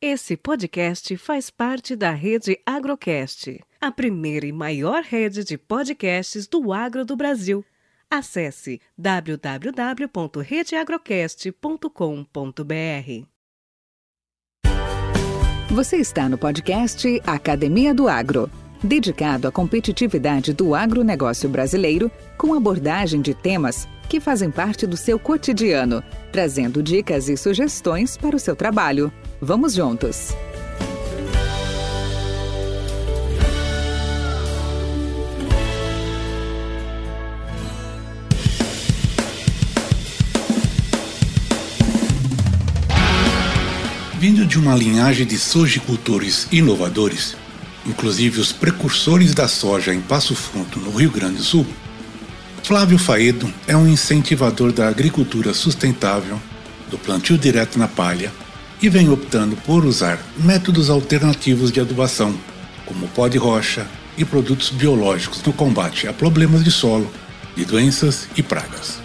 Esse podcast faz parte da rede Agrocast, a primeira e maior rede de podcasts do agro do Brasil. Acesse www.redeagrocast.com.br. Você está no podcast Academia do Agro, dedicado à competitividade do agronegócio brasileiro, com abordagem de temas que fazem parte do seu cotidiano, trazendo dicas e sugestões para o seu trabalho. Vamos juntos! Vindo de uma linhagem de sojicultores inovadores, inclusive os precursores da soja em Passo Fundo, no Rio Grande do Sul, Flávio Faedo é um incentivador da agricultura sustentável, do plantio direto na palha e vem optando por usar métodos alternativos de adubação, como pó de rocha e produtos biológicos no combate a problemas de solo, de doenças e pragas.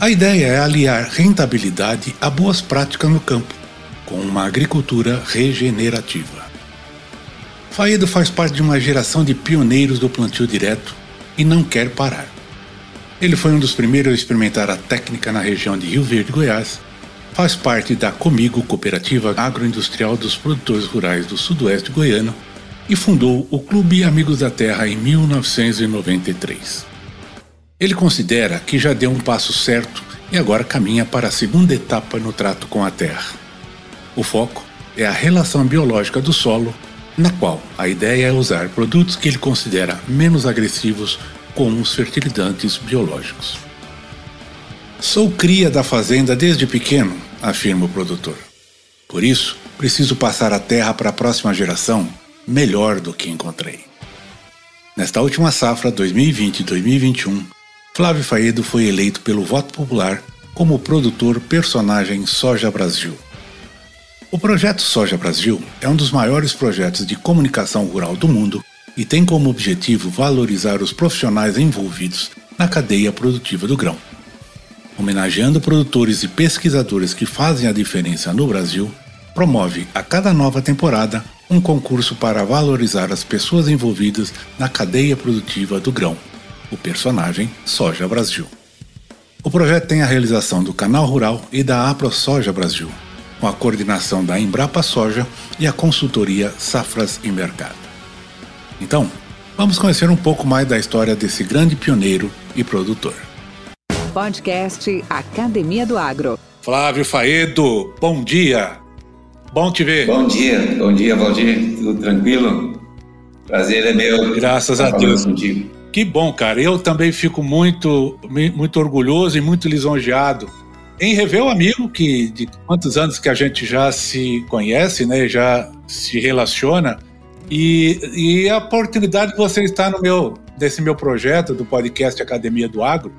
A ideia é aliar rentabilidade a boas práticas no campo, com uma agricultura regenerativa. Faedo faz parte de uma geração de pioneiros do plantio direto e não quer parar. Ele foi um dos primeiros a experimentar a técnica na região de Rio Verde, Goiás, faz parte da Comigo Cooperativa Agroindustrial dos Produtores Rurais do Sudoeste Goiano e fundou o Clube Amigos da Terra em 1993. Ele considera que já deu um passo certo e agora caminha para a segunda etapa no trato com a terra. O foco é a relação biológica do solo, na qual a ideia é usar produtos que ele considera menos agressivos, como os fertilizantes biológicos. Sou cria da fazenda desde pequeno afirma o produtor. Por isso, preciso passar a terra para a próxima geração melhor do que encontrei. Nesta última safra 2020-2021, Flávio Faedo foi eleito pelo voto popular como produtor personagem Soja Brasil. O projeto Soja Brasil é um dos maiores projetos de comunicação rural do mundo e tem como objetivo valorizar os profissionais envolvidos na cadeia produtiva do grão homenageando produtores e pesquisadores que fazem a diferença no Brasil, promove a cada nova temporada um concurso para valorizar as pessoas envolvidas na cadeia produtiva do grão, o personagem Soja Brasil. O projeto tem a realização do Canal Rural e da AproSoja Brasil, com a coordenação da Embrapa Soja e a consultoria Safras e Mercado. Então, vamos conhecer um pouco mais da história desse grande pioneiro e produtor podcast Academia do Agro. Flávio Faedo, bom dia. Bom te ver. Bom dia, bom dia, Valdir. Tudo tranquilo? Prazer é meu. Graças a Deus. Contigo. Que bom, cara. Eu também fico muito, muito orgulhoso e muito lisonjeado em rever o amigo que de quantos anos que a gente já se conhece, né? Já se relaciona e, e a oportunidade de você estar no meu desse meu projeto do podcast Academia do Agro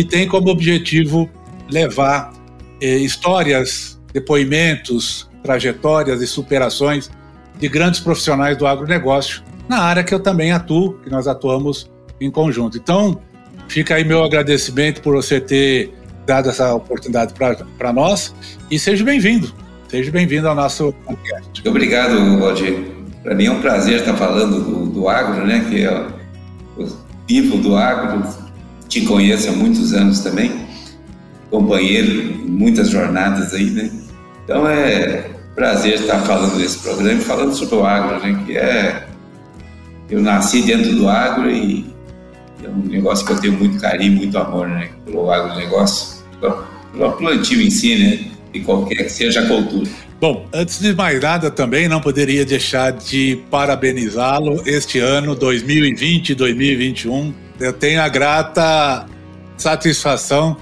que tem como objetivo levar eh, histórias, depoimentos, trajetórias e superações de grandes profissionais do agronegócio, na área que eu também atuo, que nós atuamos em conjunto. Então, fica aí meu agradecimento por você ter dado essa oportunidade para nós e seja bem-vindo. Seja bem-vindo ao nosso podcast. Obrigado, Valdir. Para mim é um prazer estar falando do, do agro, né? Que é o vivo do agro, te conheço há muitos anos também, companheiro em muitas jornadas aí, né? Então é prazer estar falando desse programa e falando sobre o agro, né? Que é. Eu nasci dentro do agro e é um negócio que eu tenho muito carinho, muito amor, né? Pelo agronegócio, pelo plantio em si, né? E qualquer que seja a cultura. Bom, antes de mais nada, também não poderia deixar de parabenizá-lo este ano 2020-2021 eu tenho a grata satisfação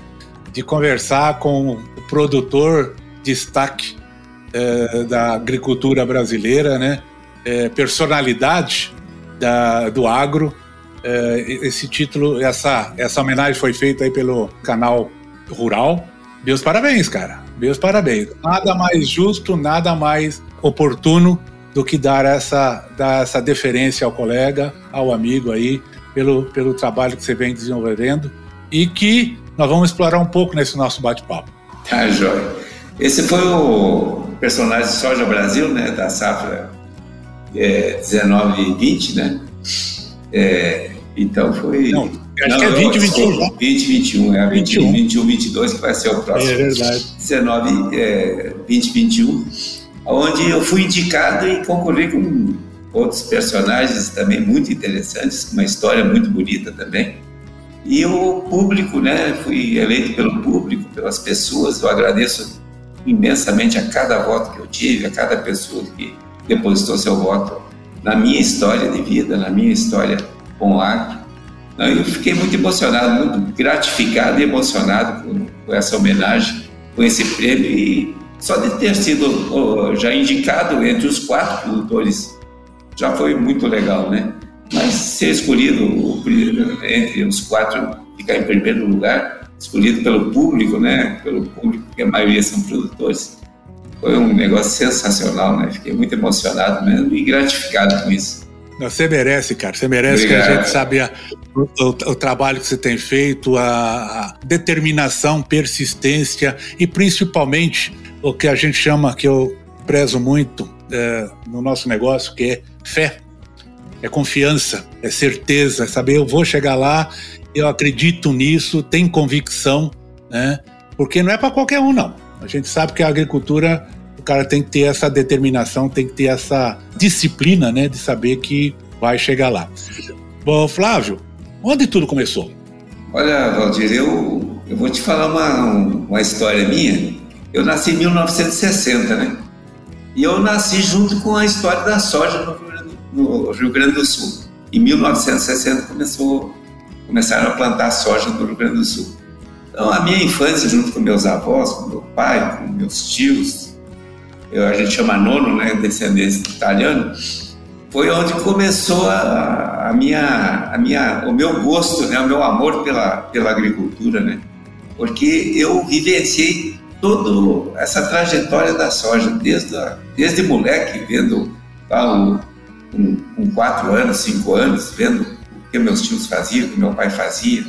de conversar com o produtor destaque é, da agricultura brasileira, né? É, personalidade da, do agro. É, esse título, essa, essa homenagem foi feita aí pelo canal Rural. Meus parabéns, cara. Meus parabéns. Nada mais justo, nada mais oportuno do que dar essa, dar essa deferência ao colega, ao amigo aí, pelo, pelo trabalho que você vem desenvolvendo e que nós vamos explorar um pouco nesse nosso bate-papo. Tá, joia. Esse foi o, personagem Soja Brasil, né, da safra é, 19 e 20, né? É, então foi. Não, acho não, que é 20 21. 20 21, é 20, 21. 21, 22 que vai ser o próximo. É verdade. 19, é, 20, 21, onde eu fui indicado e concorri com outros personagens também muito interessantes, uma história muito bonita também. E o público, né? Fui eleito pelo público, pelas pessoas. Eu agradeço imensamente a cada voto que eu tive, a cada pessoa que depositou seu voto na minha história de vida, na minha história com o agro. Eu fiquei muito emocionado, muito gratificado e emocionado com, com essa homenagem, com esse prêmio e só de ter sido já indicado entre os quatro produtores já foi muito legal, né? Mas ser escolhido entre os quatro, ficar em primeiro lugar, escolhido pelo público, né? Pelo público, que a maioria são produtores, foi um negócio sensacional, né? Fiquei muito emocionado mesmo e gratificado com isso. Você merece, cara. Você merece Obrigado. que a gente sabe a, o, o, trabalho que você tem feito, a, a, determinação, persistência e principalmente o que a gente chama, que eu prezo muito é, no nosso negócio, que é fé é confiança, é certeza, é saber eu vou chegar lá, eu acredito nisso, tenho convicção, né? Porque não é para qualquer um, não. A gente sabe que a agricultura, o cara tem que ter essa determinação, tem que ter essa disciplina, né, de saber que vai chegar lá. Bom, Flávio, onde tudo começou? Olha, Valdir, eu, eu vou te falar uma, uma história minha. Eu nasci em 1960, né? E eu nasci junto com a história da soja no no Rio Grande do Sul. Em 1960 começou, começaram a plantar soja no Rio Grande do Sul. Então, a minha infância, junto com meus avós, com meu pai, com meus tios, eu, a gente chama nono, né, descendência italiano, foi onde começou a, a, minha, a minha, o meu gosto, né, o meu amor pela, pela agricultura, né, porque eu vivenciei toda essa trajetória da soja, desde, a, desde moleque, vendo lá o, com, com quatro anos, cinco anos, vendo o que meus tios faziam, o que meu pai fazia,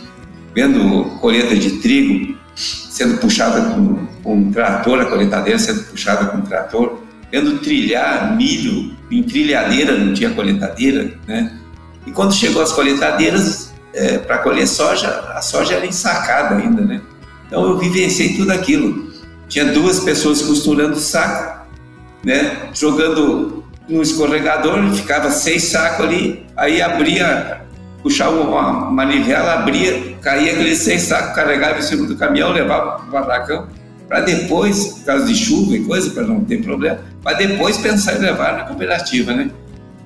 vendo colheita de trigo sendo puxada com, com um trator, a coletadeira sendo puxada com um trator, vendo trilhar milho em trilhadeira, não tinha coletadeira, né? E quando chegou as coletadeiras é, para colher soja, a soja era ensacada ainda, né? Então eu vivenciei tudo aquilo. Tinha duas pessoas costurando saco, né? Jogando no escorregador, ficava seis sacos ali, aí abria, puxava uma manivela, abria, caía aqueles seis sacos, carregava em cima do caminhão, levava para o barracão, para depois, por causa de chuva e coisa, para não ter problema, para depois pensar em levar na cooperativa, né?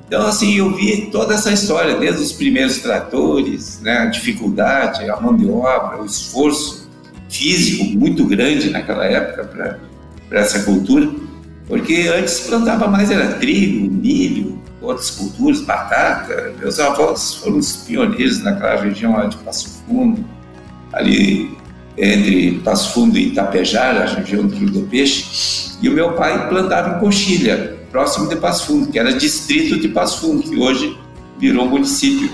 Então, assim, eu vi toda essa história, desde os primeiros tratores, né, a dificuldade, a mão de obra, o esforço físico muito grande naquela época para essa cultura. Porque antes plantava mais era trigo, milho, outras culturas, batata. Meus avós foram os pioneiros naquela região lá de Passo Fundo, ali entre Passo Fundo e Itapejara, a região do Rio do Peixe. E o meu pai plantava em Coxilha, próximo de Passo Fundo, que era distrito de Passo Fundo, que hoje virou município.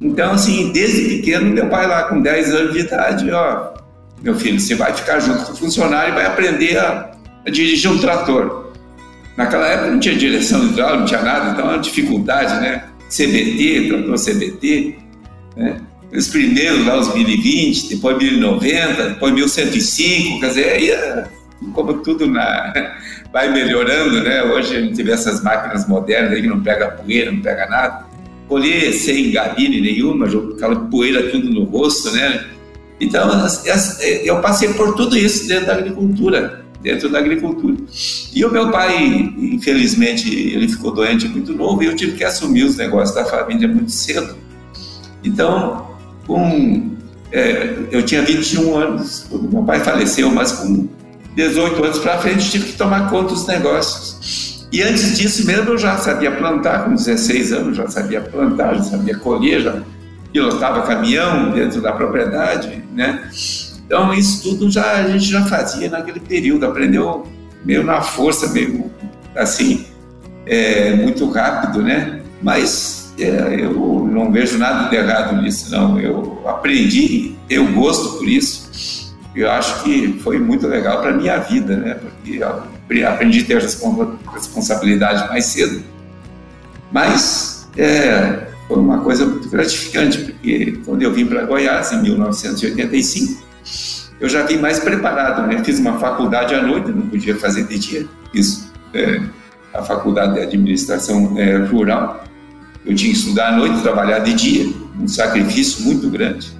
Então, assim, desde pequeno, meu pai lá com 10 anos de idade, ó, meu filho, você vai ficar junto com o funcionário e vai aprender a a dirigir um trator. Naquela época não tinha direção hidráulica, não tinha nada, então era uma dificuldade, né? CBT, trator CBT, né? Os primeiros lá, os 1020, depois 1090, depois 1105, quer dizer, aí é como tudo na, vai melhorando, né? Hoje a gente vê essas máquinas modernas aí que não pega poeira, não pega nada. Colher sem gabine nenhuma, aquela poeira tudo no rosto, né? Então, eu passei por tudo isso dentro da agricultura dentro da agricultura. E o meu pai, infelizmente, ele ficou doente muito novo e eu tive que assumir os negócios da família muito cedo. Então, com, é, eu tinha 21 anos quando meu pai faleceu, mas com 18 anos para frente tive que tomar conta dos negócios. E antes disso mesmo eu já sabia plantar, com 16 anos já sabia plantar, já sabia colher, já pilotava caminhão dentro da propriedade, né? Então, isso tudo já, a gente já fazia naquele período, aprendeu meio na força, meio assim, é, muito rápido, né? Mas é, eu não vejo nada de errado nisso, não. Eu aprendi, tenho gosto por isso. Eu acho que foi muito legal para minha vida, né? Porque aprendi a ter responsabilidade mais cedo. Mas é, foi uma coisa muito gratificante, porque quando eu vim para Goiás em 1985, eu já vim mais preparado, né? Fiz uma faculdade à noite, não podia fazer de dia. Fiz é, a faculdade de administração é, rural. Eu tinha que estudar à noite, trabalhar de dia, um sacrifício muito grande.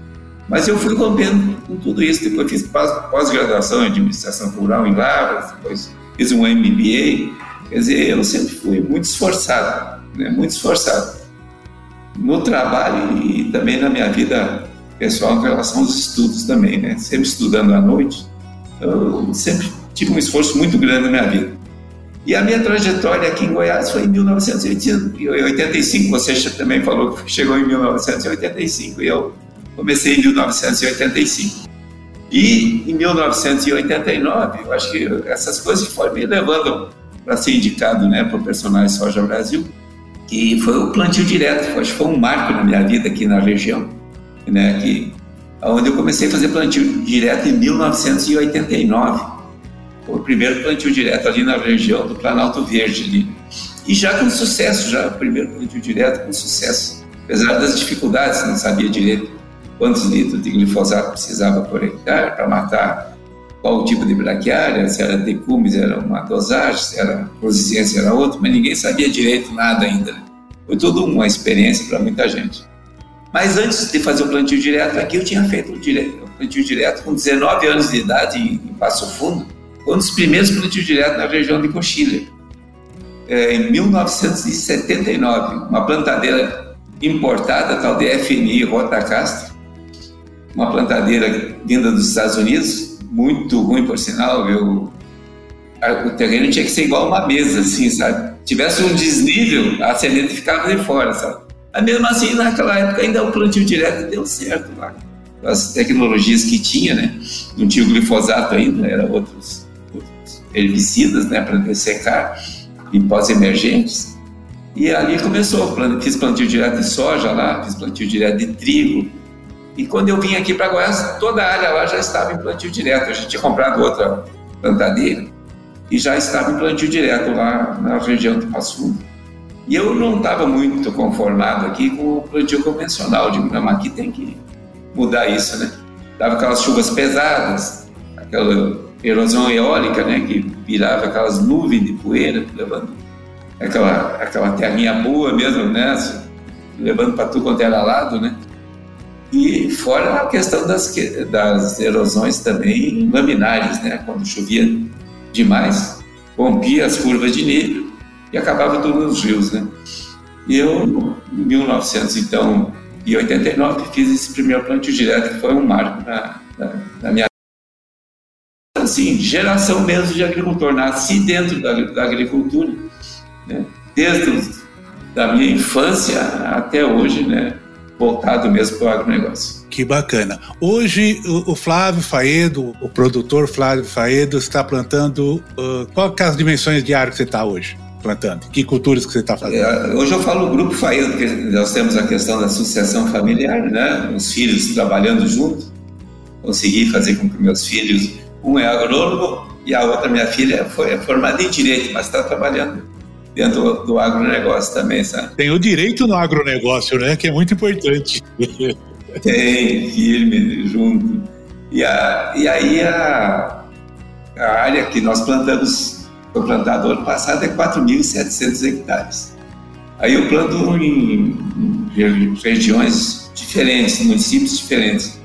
Mas eu fui rompendo com tudo isso. Depois fiz pós-graduação em administração rural em Lavras, depois fiz um MBA. Quer dizer, eu sempre fui muito esforçado, né? muito esforçado no trabalho e também na minha vida pessoal em relação aos estudos também, né? Sempre estudando à noite, eu sempre tive um esforço muito grande na minha vida. E a minha trajetória aqui em Goiás foi em 1985. Você também falou que chegou em 1985 e eu comecei em 1985. E em 1989, eu acho que essas coisas foram me levando para ser indicado né, para o Personagem Soja Brasil, que foi o plantio direto. Acho que foi um marco na minha vida aqui na região, né, que, onde eu comecei a fazer plantio direto em 1989. Foi o primeiro plantio direto ali na região do Planalto Verde. Ali. E já com sucesso, já o primeiro plantio direto com sucesso. Apesar das dificuldades, não sabia direito quantos litros de glifosato precisava por hectare para matar qual tipo de braquiária, se era decumes era uma dosagem, se era resistência era outra, mas ninguém sabia direito nada ainda. Né? Foi tudo uma experiência para muita gente. Mas antes de fazer o plantio direto aqui, eu tinha feito o, direto, o plantio direto com 19 anos de idade em, Passo Fundo, um dos primeiros plantios direto na região de Coxilha. É, em 1979, uma plantadeira importada, tal de FNI Rota Castro, uma plantadeira vinda dos Estados Unidos, muito ruim por sinal, viu? o terreno tinha que ser igual uma mesa, assim, sabe? Tivesse um desnível, a semente ficava de fora, sabe? Mas mesmo assim, naquela época, ainda o plantio direto deu certo lá. As tecnologias que tinha, né? Não tinha o glifosato ainda, eram outros, outros herbicidas, né, para dessecar, em pós-emergentes. E ali começou, fiz plantio direto de soja lá, fiz plantio direto de trigo, e quando eu vim aqui para Goiás, toda a área lá já estava em plantio direto. A gente tinha comprado outra plantadeira e já estava em plantio direto lá na região de Passo Fundo. E eu não estava muito conformado aqui com o plantio convencional. Digo, não, aqui tem que mudar isso, né? Dava aquelas chuvas pesadas, aquela erosão eólica, né? Que virava aquelas nuvens de poeira, levando aquela, aquela terrinha boa mesmo, né? Levando para tudo quanto era lado, né? E fora a questão das, das erosões também laminares, né? Quando chovia demais, rompia as curvas de nível e acabava tudo nos rios, né? E eu, em 1989, fiz esse primeiro plantio direto, que foi um marco na, na, na minha assim, geração mesmo de agricultor. Nasci dentro da, da agricultura, né? desde a da minha infância até hoje, né? voltado mesmo para o agronegócio. Que bacana. Hoje o, Flávio Faedo, o produtor Flávio Faedo, está plantando. Uh, qual é as dimensões de área que você está hoje? Plantando? Que culturas que você está fazendo? É, hoje eu falo grupo Faedo, porque nós temos a questão da sucessão familiar, né? Os filhos trabalhando junto. Consegui fazer com que meus filhos, um é agrônomo e a outra, minha filha, foi formada em direito, mas está trabalhando dentro do, do agronegócio também, sabe? Tem o direito no agronegócio, né? Que é muito importante. Tem, firme, junto. E, a, e aí a, a área que nós plantamos, foi plantada ano passado, é 4.700 hectares. Aí eu planto em, em regiões diferentes, municípios diferentes.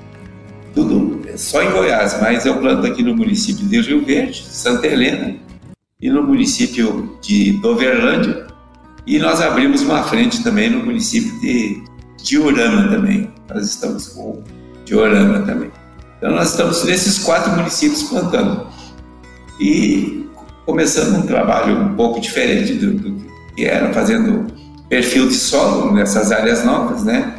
Tudo só em Goiás, mas eu planto aqui no município de Rio Verde, Santa Helena, e no município de Doverlândia. E nós abrimos uma frente também no município de Diorama também. Nós estamos com Diorama também. Então nós estamos nesses quatro municípios plantando. E começando um trabalho um pouco diferente do, do que era, fazendo perfil de solo nessas áreas novas, né?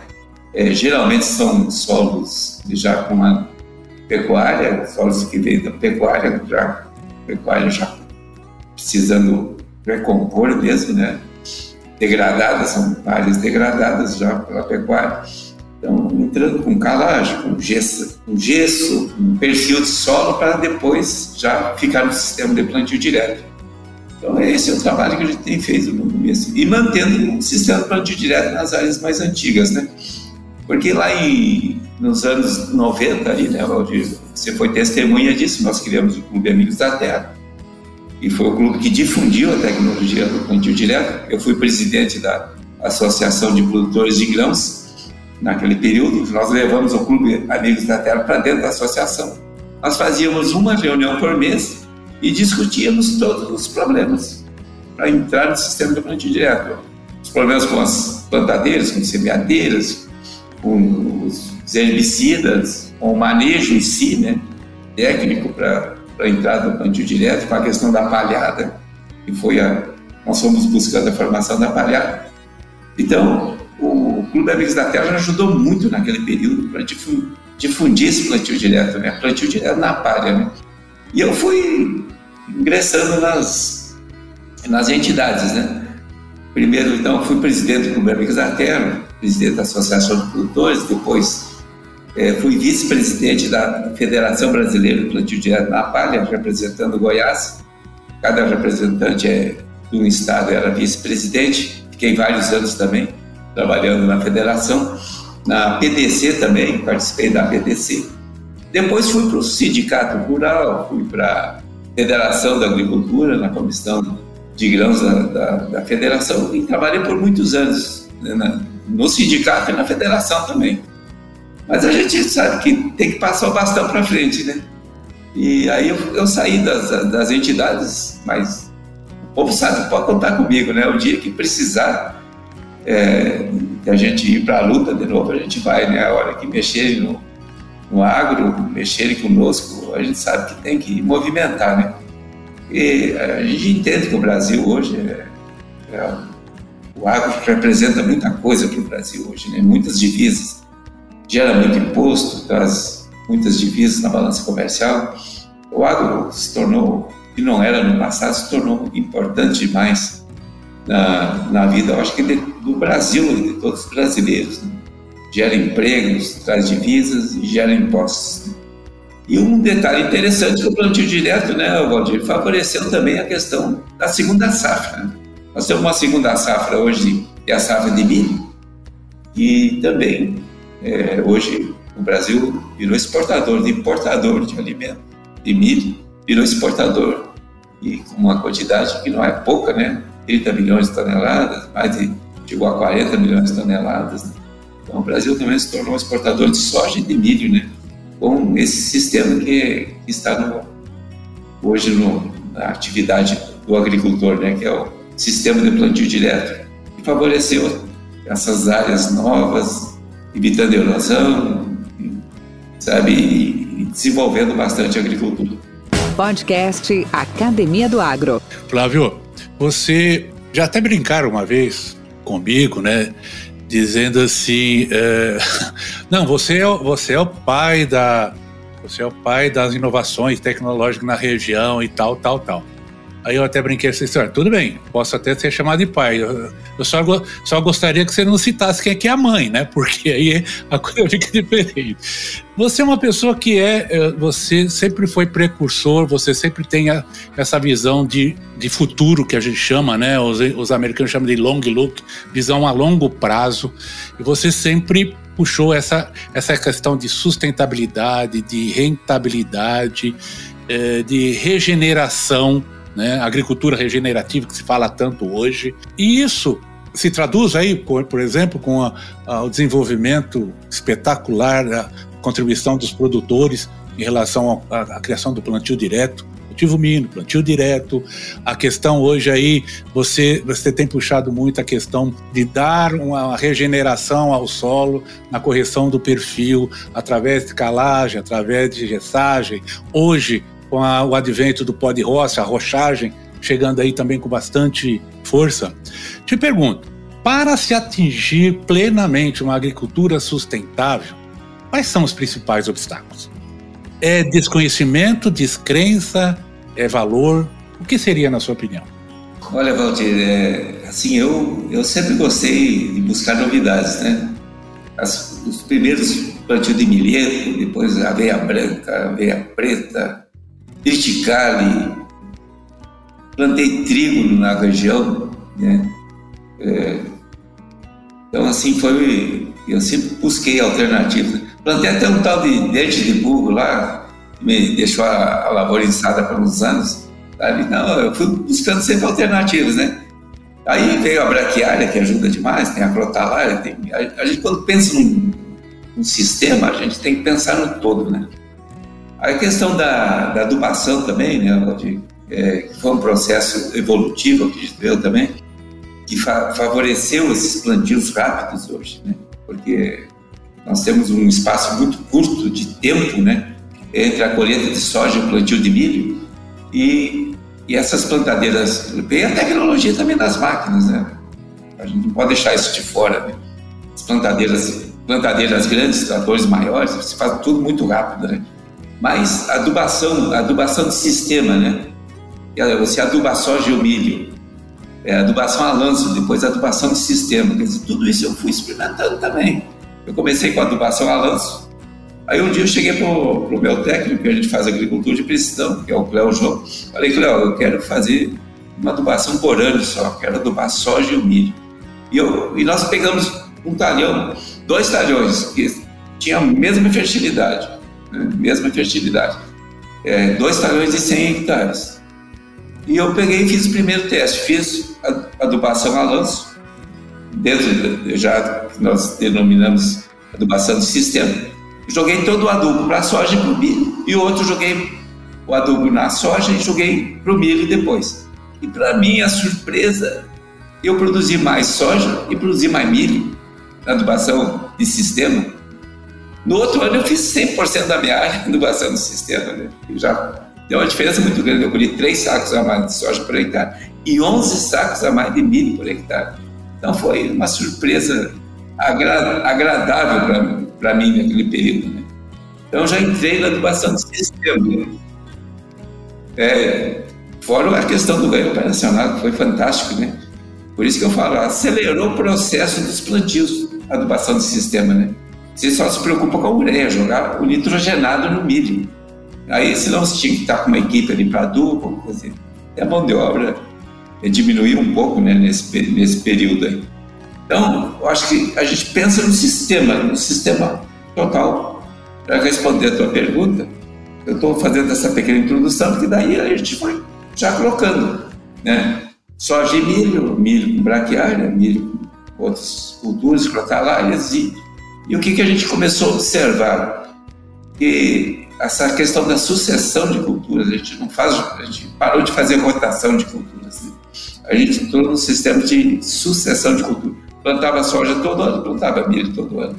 É, geralmente são solos já com uma pecuária, solos que vêm da pecuária, já pecuária já precisando recompor mesmo, né? Degradadas, são áreas degradadas já pela pecuária. Então, entrando com calagem, com gesso, com gesso, perfil de solo para depois já ficar no sistema de plantio direto. Então, esse é o trabalho que a gente tem feito no começo. E mantendo um sistema de plantio direto nas áreas mais antigas, né? Porque lá em, nos anos 90, ali, né, Valdir, você foi testemunha disso, nós criamos o Clube Amigos da Terra, e foi o clube que difundiu a tecnologia do plantio direto. Eu fui presidente da Associação de Produtores de Grãos naquele período. Nós levamos o Clube Amigos da Terra para dentro da associação. Nós fazíamos uma reunião por mês e discutíamos todos os problemas para entrar no sistema do plantio direto. Os problemas com as plantadeiras, com semeadeiras, com os herbicidas, com o manejo em si, né, técnico para a entrada do plantio direto, com a questão da palhada, que foi a. Nós fomos buscando a formação da palhada. Então, o Clube Amigos da Terra ajudou muito naquele período para difundir esse plantio direto, né? Plantio direto na palha, né? E eu fui ingressando nas, nas entidades, né? Primeiro, então, fui presidente do Clube Amigos da Terra, presidente da Associação de Produtores, depois é, fui vice-presidente da Federação Brasileira de Plantio Direto na Palha, representando Goiás. Cada representante é, um estado era vice-presidente, fiquei vários anos também trabalhando na federação. Na PDC também, participei da PDC. Depois fui para o Sindicato Rural, fui para a Federação da Agricultura, na comissão de grãos da, da, da federação, e trabalhei por muitos anos né, na, no sindicato e na federação também. Mas a gente sabe que tem que passar o bastão para frente, né? E aí eu, eu saí das, das entidades, mas o povo sabe, pode contar comigo, né? O dia que precisar é, a gente ir para a luta de novo, a gente vai, né? A hora que mexerem no, no agro, mexerem conosco, a gente sabe que tem que movimentar, né? E a gente entende que o Brasil hoje é, é o agro representa muita coisa para o Brasil hoje, né? muitas divisas, gera muito imposto, traz muitas divisas na balança comercial. O agro se tornou, que não era no passado, se tornou importante demais na, na vida, eu acho que de, do Brasil e de todos os brasileiros. Né? Gera empregos, traz divisas e gera impostos. Né? E um detalhe interessante o plantio direto, né, Valdir, favoreceu também a questão da segunda safra. Né? Nós temos uma segunda safra hoje, que é a safra de milho, e também é, hoje o Brasil virou exportador, de importador de alimento, de milho, virou exportador. E com uma quantidade que não é pouca, né? 30 milhões de toneladas, mais de, chegou a 40 milhões de toneladas. Né? Então o Brasil também se tornou exportador de soja e de milho, né? Com esse sistema que, que está no, hoje no, na atividade do agricultor, né? Que é o sistema de plantio direto, que favoreceu essas áreas novas, evitando erosão, sabe, e desenvolvendo bastante a agricultura. Podcast Academia do Agro. Flávio, você já até brincaram uma vez comigo, né? Dizendo assim, é, não, você é, você é o pai da, você é o pai das inovações tecnológicas na região e tal, tal, tal. Aí eu até brinquei essa história. Tudo bem, posso até ser chamado de pai. Eu, eu só, só gostaria que você não citasse quem é que é a mãe, né? Porque aí a coisa fica diferente. Você é uma pessoa que é. é você sempre foi precursor, você sempre tem a, essa visão de, de futuro que a gente chama, né? Os, os americanos chamam de long look, visão a longo prazo. E você sempre puxou essa, essa questão de sustentabilidade, de rentabilidade, é, de regeneração né? agricultura regenerativa que se fala tanto hoje. E isso se traduz aí, por, por exemplo, com a, a, o desenvolvimento espetacular da contribuição dos produtores em relação à criação do plantio direto, cultivo mínimo, plantio direto. A questão hoje aí, você, você tem puxado muito a questão de dar uma regeneração ao solo na correção do perfil, através de calagem, através de gessagem. Hoje, com a, o advento do pó de roça, a rochagem, chegando aí também com bastante força. Te pergunto, para se atingir plenamente uma agricultura sustentável, quais são os principais obstáculos? É desconhecimento, descrença, é valor? O que seria, na sua opinião? Olha, Valdir, é, assim, eu, eu sempre gostei de buscar novidades, né? As, os primeiros plantio de milheto, depois aveia branca, aveia preta, Triticale, plantei trigo na região, né? É, então, assim, foi. Eu sempre busquei alternativas. Plantei até um tal de dente de burro lá, que me deixou a, a lavoura por uns anos. Sabe? Não, eu fui buscando sempre alternativas, né? Aí veio a braquiária, que ajuda demais, tem a crotalária, tem, a, a, gente quando pensa num, num, sistema, a gente tem que pensar no todo, né? A questão da, da adubação também, né, de, é, que foi um processo evolutivo, acredito eu também, que fa favoreceu esses plantios rápidos hoje, né? Porque nós temos um espaço muito curto de tempo, né, entre a colheita de soja e o plantio de milho, e e essas plantadeiras, e a tecnologia também das máquinas, né? A gente não pode deixar isso de fora, né? As plantadeiras, plantadeiras grandes, tratores maiores, você faz tudo muito rápido, né? Mas adubação, adubação de sistema, né? Você aduba soja e o milho, é, adubação a lanço, depois adubação de sistema, quer dizer, tudo isso eu fui experimentando também. Eu comecei com adubação a lanço, Aí um dia eu cheguei para o meu técnico, que a gente faz agricultura de precisão, que é o Cléo João. Falei, Cléo, eu quero fazer uma adubação por ano só, quero adubar soja e o milho. E, eu, e nós pegamos um talhão, dois talhões, que tinham a mesma fertilidade, né? mesma fertilidade. É, dois talhões de 100 hectares. E eu peguei e fiz o primeiro teste, fiz adubação a lanço, dentro, já nós denominamos adubação de sistema joguei todo o adubo para a soja e para o milho, e outro joguei o adubo na soja e joguei para o milho depois. E para minha surpresa, eu produzi mais soja e produzi mais milho na adubação de sistema. No outro ano eu fiz 100% da minha área adubação de sistema. Né? Já deu uma diferença muito grande. Eu colhi 3 sacos a mais de soja por hectare e 11 sacos a mais de milho por hectare. Então foi uma surpresa agra agradável para mim naquele período. Né? Então já entrei na adubação de sistema. Né? É, fora a questão do ganho operacional, que foi fantástico, né? Por isso que eu falo, acelerou o processo dos plantios, a adubação de sistema, né? Você só se preocupa com a ureia, jogar o nitrogenado no milho. Aí, senão você tinha que estar com uma equipe ali para adubo, assim. a mão de obra diminuiu um pouco né, nesse, nesse período aí. Então, eu acho que a gente pensa no sistema, no sistema total. Para responder a tua pergunta, eu estou fazendo essa pequena introdução, porque daí a gente foi já colocando, né? Soja e milho, milho com braquiária, milho com outras culturas, crotalárias, e, e o que, que a gente começou a observar? Que essa questão da sucessão de culturas, a gente não faz, a gente parou de fazer rotação de culturas. Né? A gente entrou num sistema de sucessão de culturas plantava soja todo ano, plantava milho todo ano.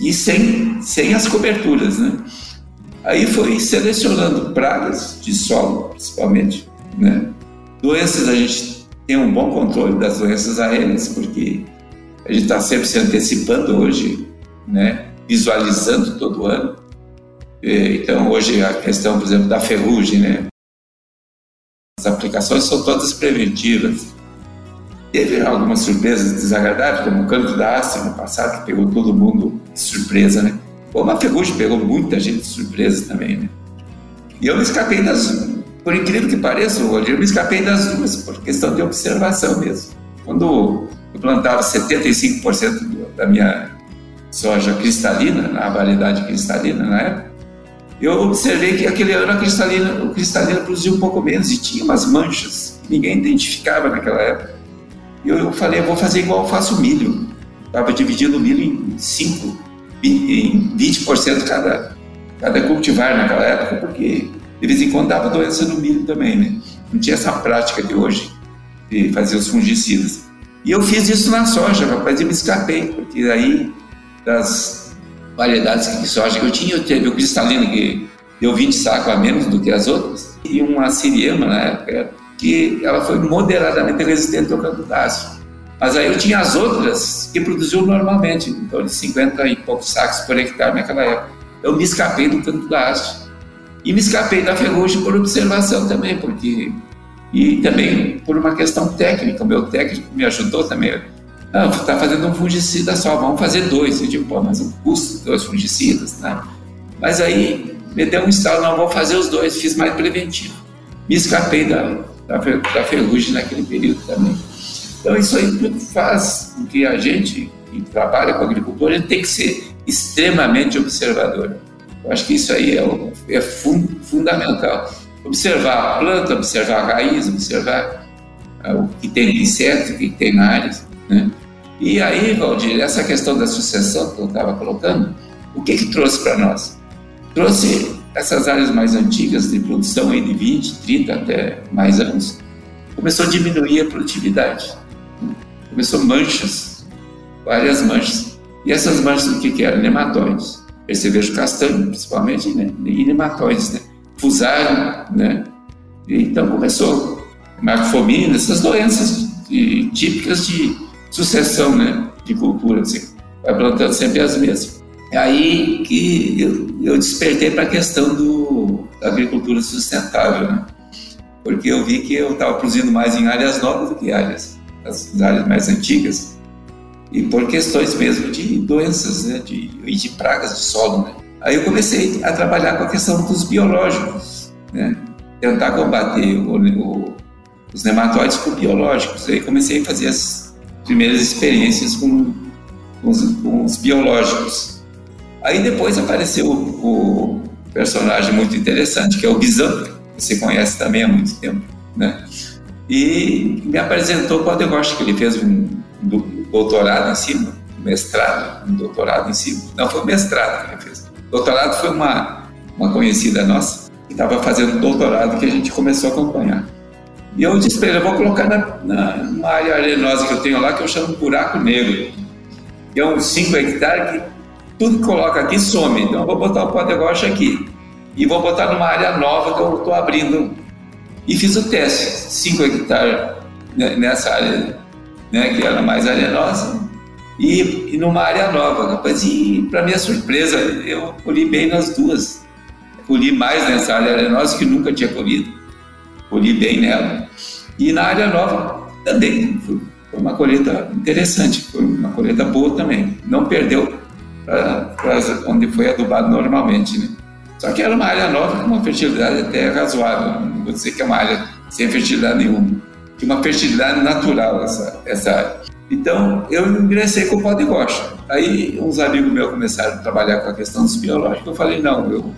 E sem, sem as coberturas, né? Aí foi selecionando pragas de solo, principalmente, né? Doenças, a gente tem um bom controle das doenças aéreas, porque a gente está sempre se antecipando hoje, né? Visualizando todo ano. Então, hoje a questão, por exemplo, da ferrugem, né? As aplicações são todas preventivas. Teve algumas surpresas desagradáveis, como o canto da Ásia no passado, que pegou todo mundo de surpresa, né? Ou uma ferrugem pegou muita gente de surpresa também, né? E eu me escapei das... Por incrível que pareça, hoje eu me escapei das duas, por questão de observação mesmo. Quando eu plantava 75% da minha soja cristalina, na variedade cristalina na época, eu observei que aquele ano a cristalina, o cristalina produzia um pouco menos e tinha umas manchas que ninguém identificava naquela época. E eu falei, eu vou fazer igual eu faço milho. Estava dividindo o milho em 5, em 20% cada, cada cultivar naquela época, porque de vez em quando dava doença no milho também, né? Não tinha essa prática de hoje de fazer os fungicidas. E eu fiz isso na soja, rapaz, e me escapei, porque aí das variedades de soja que eu tinha, eu teve o cristalino que deu 20 sacos a menos do que as outras, e uma siriema na época, que ela foi moderadamente resistente ao candidáceo. Mas aí eu tinha as outras que produziam normalmente, então de 50 e poucos sacos por hectare naquela época. Eu me escapei do candidáceo. E me escapei da ferrugem por observação também, porque. E também por uma questão técnica, o meu técnico me ajudou também. Ah, está fazendo um fungicida só, vamos fazer dois. Eu digo, pô, mas o custo dois fungicidas, né? Mas aí me deu um estalo, não, vou fazer os dois, fiz mais preventivo. Me escapei da, da, da ferrugem naquele período também. Então isso aí tudo faz com que a gente que trabalha com agricultura tem que ser extremamente observador. Eu acho que isso aí é, é fun, fundamental. Observar a planta, observar a raiz, observar uh, o que tem de inseto, o que tem na área. Né? E aí, Valdir, essa questão da sucessão que eu estava colocando, o que que trouxe para nós? Trouxe essas áreas mais antigas de produção aí de 20, 30 até mais anos, começou a diminuir a produtividade. Começou manchas, várias manchas. E essas manchas o que, que eram? Nematóides. Percevejo castanho, principalmente, né? e nematóides, né? Fusário, né? E então começou marcofomina, essas doenças de, típicas de sucessão, né? De cultura, assim. Vai plantando sempre as mesmas. É aí que eu, eu despertei para a questão do, da agricultura sustentável, né? Porque eu vi que eu estava produzindo mais em áreas novas do que áreas, as áreas mais antigas e por questões mesmo de doenças né, de, e de pragas de solo. Né? Aí eu comecei a trabalhar com a questão dos biológicos, né? tentar combater o, o, os nematóides com biológicos. Aí comecei a fazer as primeiras experiências com, com, os, com os, biológicos. Aí depois apareceu o, o, personagem muito interessante, que é o Guizão, que você conhece também há muito tempo, né? E me apresentou o Podegoste, que ele fez um, doutorado em cima, mestrado, um doutorado em cima. Não foi mestrado que ele fez. Doutorado foi uma, uma conhecida nossa que estava fazendo doutorado que a gente começou a acompanhar. E eu disse para ele, eu vou colocar na, na, numa área arenosa que eu tenho lá, que eu chamo buraco negro. Que é uns 5 hectares que tudo que coloca aqui some. Então eu vou botar o pó de rocha aqui. E vou botar numa área nova que eu estou abrindo. E fiz o teste, 5 hectares nessa área né, que era mais arenosa, e, e numa área nova. Rapaz, e para minha surpresa, eu colhi bem nas duas. Colhi mais nessa área arenosa que nunca tinha colhido. Colhi bem nela. E na área nova também. Foi uma colheita interessante, foi uma colheita boa também. Não perdeu para onde foi adubado normalmente. Né? Só que era uma área nova com uma fertilidade até razoável. Não vou dizer que é uma área sem fertilidade nenhuma de uma fertilidade natural essa, essa área. Então, eu ingressei com o pó de rocha. Aí, uns amigos meus começaram a trabalhar com a questão dos biológicos. Eu falei, não, eu,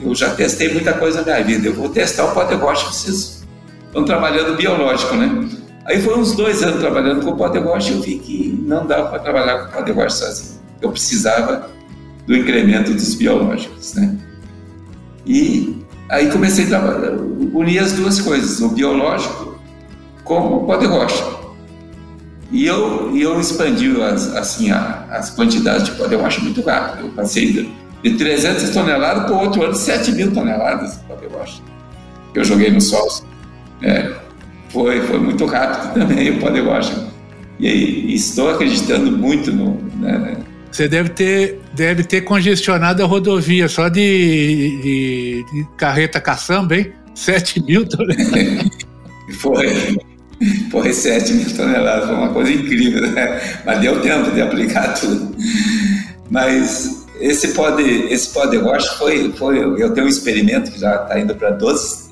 eu já testei muita coisa na minha vida, eu vou testar o pó de rocha, vocês estão trabalhando biológico, né? Aí foi uns dois anos trabalhando com o pó de rocha eu vi que não dava para trabalhar com o pó de rocha sozinho. Eu precisava do incremento dos biológicos, né? E aí comecei a trabalhar, unir as duas coisas, o biológico como pó de rocha. E eu, e eu expandi as, assim, a, as quantidades de pó de rocha muito rápido. Eu passei de, de 300 toneladas para o outro ano 7 mil toneladas de pó rocha que eu joguei no sol. É, foi, foi muito rápido também o pó de rocha. E aí, estou acreditando muito no. Né, você deve ter, deve ter congestionado a rodovia só de, de, de carreta caçamba, hein? 7 mil toneladas. foi. Foi 7 mil toneladas, foi uma coisa incrível, né? Mas deu tempo de aplicar tudo. Mas esse pó de, esse pó de rocha foi, foi. Eu tenho um experimento que já está indo para 12,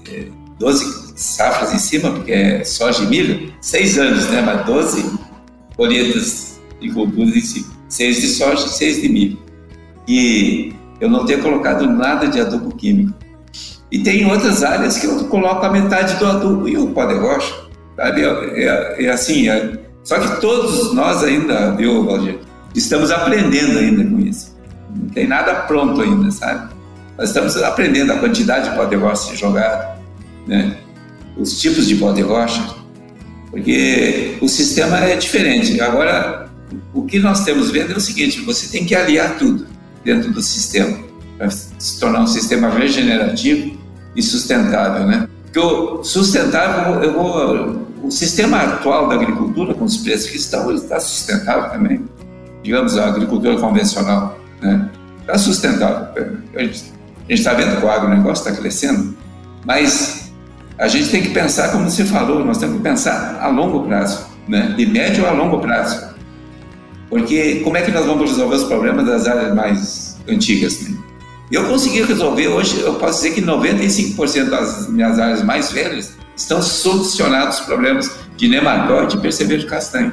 12 safras em cima, porque é soja e milho, 6 anos, né? Mas 12 colheitas de culturas em cima. 6 de soja e 6 de milho. E eu não tenho colocado nada de adubo químico. E tem outras áreas que eu coloco a metade do adubo e o rocha Sabe? É, é, assim, é, só que todos nós ainda, viu, Valdir, estamos aprendendo ainda com isso. Não tem nada pronto ainda, sabe? Nós estamos aprendendo a quantidade de pó de rocha jogado, né? os tipos de pó de rocha, porque o sistema é diferente. Agora, o que nós temos vendo é o seguinte: você tem que aliar tudo dentro do sistema para se tornar um sistema regenerativo e sustentável, né? Porque o sustentável, eu vou o sistema atual da agricultura, com os preços que estão, está sustentável também. Digamos, a agricultura convencional, né? Está sustentável. A gente está vendo que o agronegócio está crescendo, mas a gente tem que pensar, como você falou, nós temos que pensar a longo prazo, né? de médio a longo prazo. Porque como é que nós vamos resolver os problemas das áreas mais antigas? Né? Eu consegui resolver hoje, eu posso dizer que 95% das minhas áreas mais velhas estão solucionados os problemas de nematóide e percevejo castanho.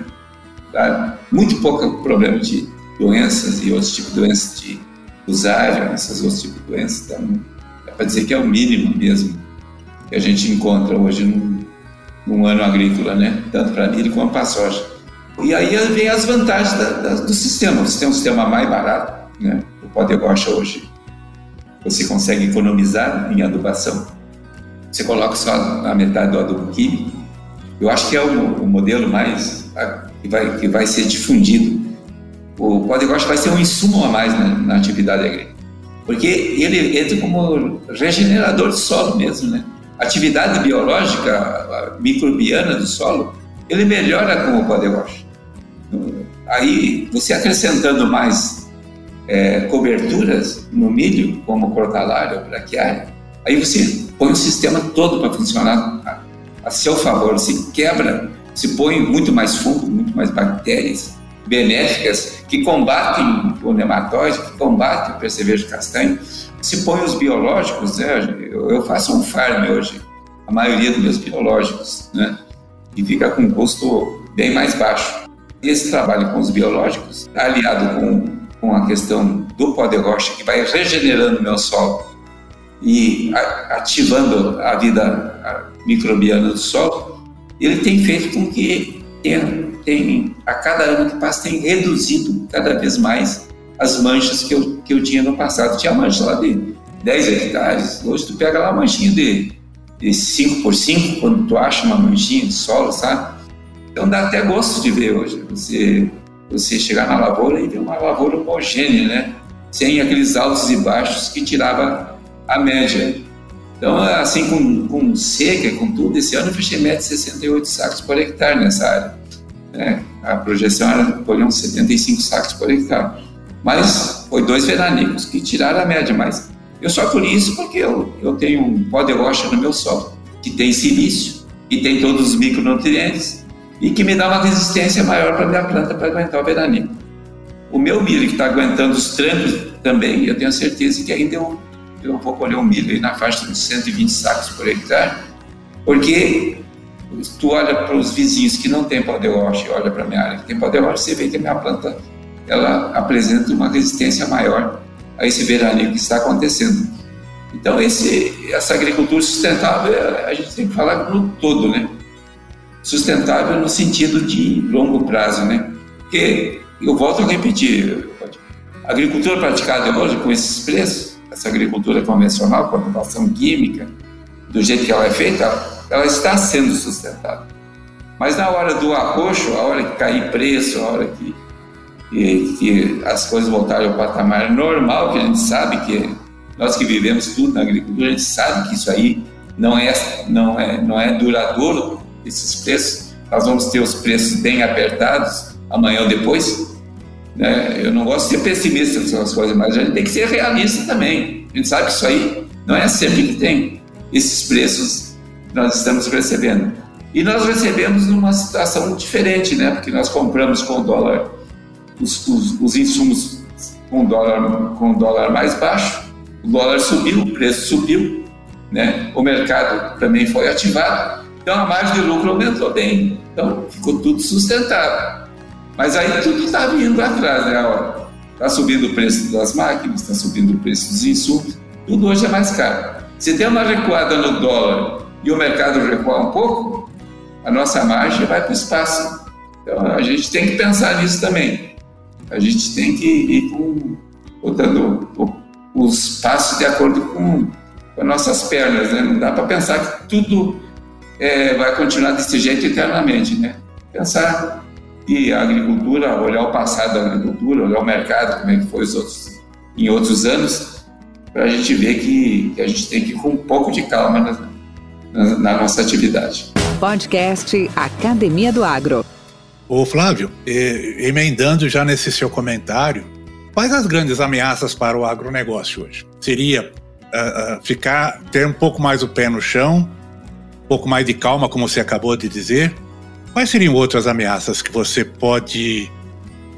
Tá? Muito pouco problema de doenças e outros tipos de doenças de usário, essas outros tipos de doenças. Então, é para dizer que é o mínimo mesmo que a gente encontra hoje num, num ano agrícola, né? tanto para milho como para soja. E aí vem as vantagens da, da, do sistema. Você tem um sistema mais barato, né? o pó de rocha hoje você consegue economizar em adubação. Você coloca só a metade do adubo químico. Eu acho que é o, o modelo mais que vai, que vai ser difundido. O de rocha vai ser um insumo a mais na, atividade agrícola, porque ele entra como regenerador do solo mesmo, né? atividade biológica microbiana do solo, ele melhora com o de rocha. Aí, você acrescentando mais é, coberturas no milho, como crotalária ou braquiária, aí você põe o sistema todo para funcionar a, a, seu favor. Você quebra, se põe muito mais fungo, muito mais bactérias benéficas que combatem o nematóide, que combatem o percevejo castanho. Se põe os biológicos, né? eu, eu faço um farm hoje, a maioria dos meus biológicos, né? e fica com um custo bem mais baixo. Esse trabalho com os biológicos, aliado com, com a questão do pó de rocha, que vai regenerando o meu solo e ativando a vida microbiana do solo, ele tem feito com que tem, a cada ano que passa, tem reduzido cada vez mais as manchas que eu, que eu tinha no passado. Tinha mancha lá de 10 hectares, hoje tu pega lá uma manchinha de, de 5 por 5 quando tu acha uma manchinha de solo, sabe? Então dá até gosto de ver hoje, você, você chegar na lavoura e ver uma lavoura homogênea, né? Sem aqueles altos e baixos que tirava a média. Então, assim, com, com seca, com tudo, esse ano eu fechei 1,68 sacos por hectare nessa área. É, a projeção era colher uns 75 sacos por hectare. Mas foi dois veranicos que tiraram a média. Mas eu só colhi isso porque eu, eu tenho um pó de rocha no meu solo, que tem silício, que tem todos os micronutrientes e que me dá uma resistência maior para minha planta para aguentar o veranico. O meu milho que está aguentando os trancos também, eu tenho certeza que ainda eu, eu vou colher um milho aí na faixa de 120 sacos por hectare, porque tu olha para os vizinhos que não tem pau de rocha olha para a minha área que tem pau de rocha, você vê que a minha planta ela apresenta uma resistência maior a esse veranico que está acontecendo. Então, esse, essa agricultura sustentável, a gente tem que falar no todo, né? sustentável no sentido de longo prazo, né? Porque, eu volto a repetir, a agricultura praticada hoje com esses preços, essa agricultura convencional, com a adubação química, do jeito que ela é feita, ela está sendo sustentável. Mas na hora do arroxo, a hora que cair preço, a hora que, que, que as coisas voltarem ao patamar normal, que a gente sabe que nós que vivemos tudo na agricultura, a gente sabe que isso aí não é, não é, não é duradouro, esses preços, nós vamos ter os preços bem apertados amanhã ou depois. Né? Eu não gosto de ser pessimista essas coisas, mas a gente tem que ser realista também. A gente sabe que isso aí não é sempre que tem esses preços que nós estamos recebendo. E nós recebemos numa situação diferente, né? Porque nós compramos com o dólar os, os, os insumos com dólar com dólar mais baixo, o dólar subiu, o preço subiu, né? O mercado também foi ativado então a margem de lucro aumentou bem. Então ficou tudo sustentável. Mas aí tudo está vindo atrás, né? Está subindo o preço das máquinas, está subindo o preço dos insumos, tudo hoje é mais caro. Se tem uma recuada no dólar e o mercado recuar um pouco, a nossa margem vai para o espaço. Então a gente tem que pensar nisso também. A gente tem que ir com, botando os passos de acordo com, com as nossas pernas. Né? Não dá para pensar que tudo é, vai continuar desse jeito eternamente, né? Pensar que a agricultura, olhar o passado da agricultura, olhar o mercado, como é que foi os outros, em outros anos, para a gente ver que, que, a gente tem que ir com um pouco de calma na, na, na nossa atividade. Podcast Academia do Agro. Ô Flávio, emendando já nesse seu comentário, quais as grandes ameaças para o agronegócio hoje? Seria uh, uh, ficar, ter um pouco mais o pé no chão, um pouco mais de calma, como você acabou de dizer. Quais seriam outras ameaças que você pode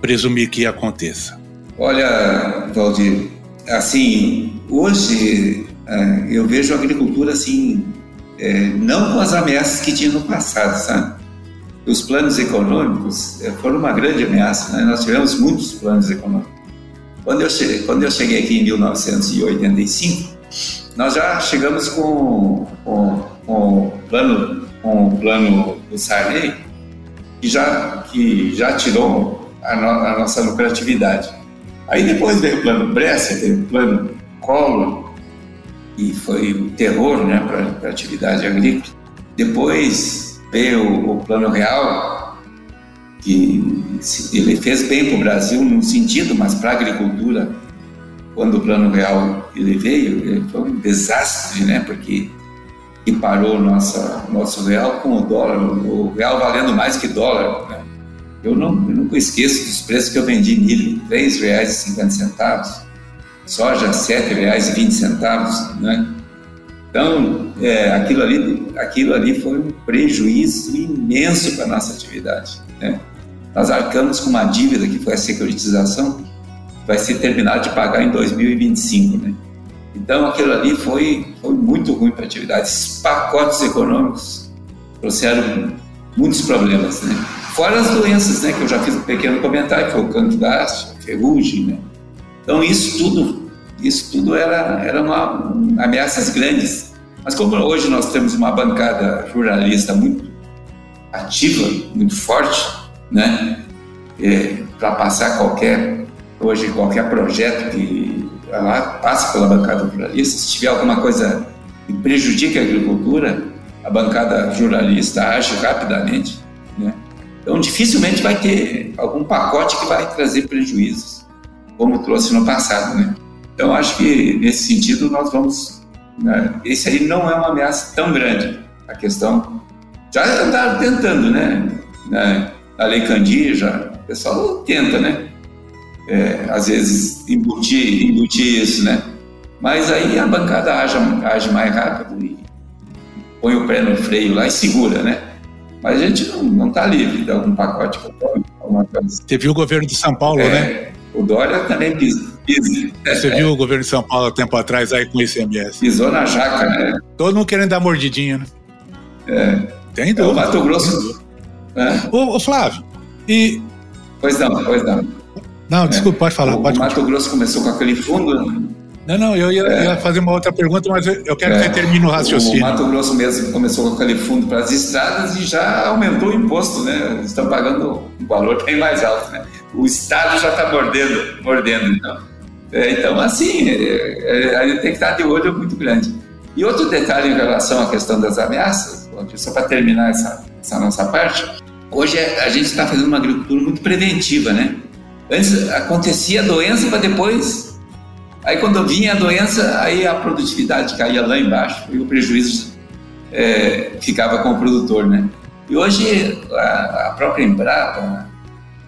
presumir que aconteça? Olha, Valdir, assim, hoje é, eu vejo a agricultura assim é, não com as ameaças que tinha no passado, sabe? Os planos econômicos é, foram uma grande ameaça, né? Nós tivemos muitos planos econômicos. Quando eu, cheguei, quando eu cheguei aqui em 1985, nós já chegamos com, com, o plano, com o plano do Sarney, que já, que já tirou a, no, a nossa lucratividade. Aí depois veio o plano Brescia, veio o plano Collor, e foi o terror né, para a atividade agrícola. Depois veio o Plano Real, que ele fez bem para o Brasil num sentido, mas para a agricultura, quando o Plano Real ele veio, foi um desastre, né, porque e parou nossa, nosso real com o dólar, o real valendo mais que dólar. Né? Eu, não, eu nunca esqueço dos preços que eu vendi milho, R$ 3,50 soja R$ 7,20, né? Então, é, aquilo, ali, aquilo ali foi um prejuízo imenso para a nossa atividade. Né? Nós arcamos com uma dívida que foi a securitização, que vai ser terminada de pagar em 2025. Né? Então, aquilo ali foi, foi muito ruim para a atividade. Esses pacotes econômicos trouxeram muitos problemas. Né? Fora as doenças, né, que eu já fiz um pequeno comentário, que foi o cancro da haste, ferrugem, né? Então isso tudo, isso tudo era, era uma, ameaças grandes. Mas como hoje nós temos uma bancada ruralista muito ativa, muito forte, né, é, para passar qualquer hoje qualquer projeto que lá passe pela bancada ruralista, se tiver alguma coisa que prejudique a agricultura, a bancada ruralista age rapidamente, né? Então dificilmente vai ter algum pacote que vai trazer prejuízos como trouxe no passado, né? Então acho que nesse sentido nós vamos, né? esse aí não é uma ameaça tão grande. A questão já está tentando, né? Na, na Lei Candir já o pessoal tenta, né? É, às vezes embutir, embutir isso, né? Mas aí a bancada age, age mais rápido e põe o pé no freio lá e segura, né? Mas a gente não está livre de algum pacote alguma coisa. Você viu o governo de São Paulo, é, né? O Dória também pisa. Você viu o governo de São Paulo há tempo atrás aí com o ICMS? Pisou na jaca, né? Todo mundo querendo dar mordidinha, né? É. Tem dúvida. É, o Mato Grosso. É. Ô, ô, Flávio, e. Pois não, pois não. Não, desculpa, é. pode falar. O, pode o Mato Grosso começou com aquele fundo. Não, não, eu ia, é. ia, fazer uma outra pergunta, mas eu quero que você é. termine o raciocínio. O Mato Grosso mesmo começou com aquele fundo para as estradas e já aumentou o imposto, né? Eles estão pagando um valor bem mais alto, né? O Estado já está mordendo, mordendo, então. É, então, assim, é, é, a gente tem que estar de olho muito grande. E outro detalhe em relação à questão das ameaças, só para terminar essa, essa nossa parte, hoje a gente está fazendo uma agricultura muito preventiva, né? Antes acontecia a doença para depois Aí quando vinha a doença, aí a produtividade caía lá embaixo e o prejuízo é, ficava com o produtor, né? E hoje a, a própria Embrapa,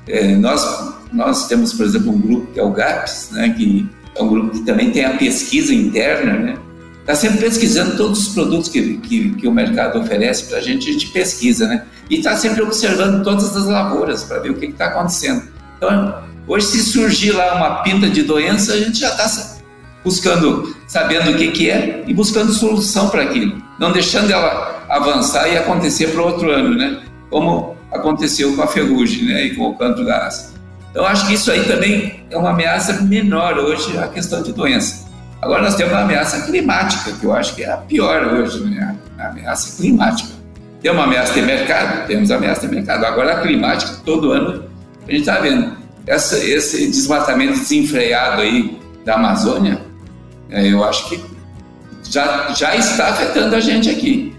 é, nós nós temos, por exemplo, um grupo que é o GAPS, né? Que é um grupo que também tem a pesquisa interna, né? Está sempre pesquisando todos os produtos que, que, que o mercado oferece para a gente, a gente pesquisa, né? E está sempre observando todas as lavouras para ver o que está acontecendo. Então, Hoje, se surgir lá uma pinta de doença, a gente já está buscando, sabendo o que, que é e buscando solução para aquilo, não deixando ela avançar e acontecer para outro ano, né? Como aconteceu com a ferrugem, né? E com o canto da asa. Então, acho que isso aí também é uma ameaça menor hoje, a questão de doença. Agora, nós temos a ameaça climática, que eu acho que é a pior hoje, né? A ameaça climática. Tem uma ameaça de mercado? Temos ameaça de mercado. Agora, a climática, todo ano, a gente está vendo essa, esse desmatamento desenfreado aí da Amazônia, é, eu acho que já, já está afetando a gente aqui.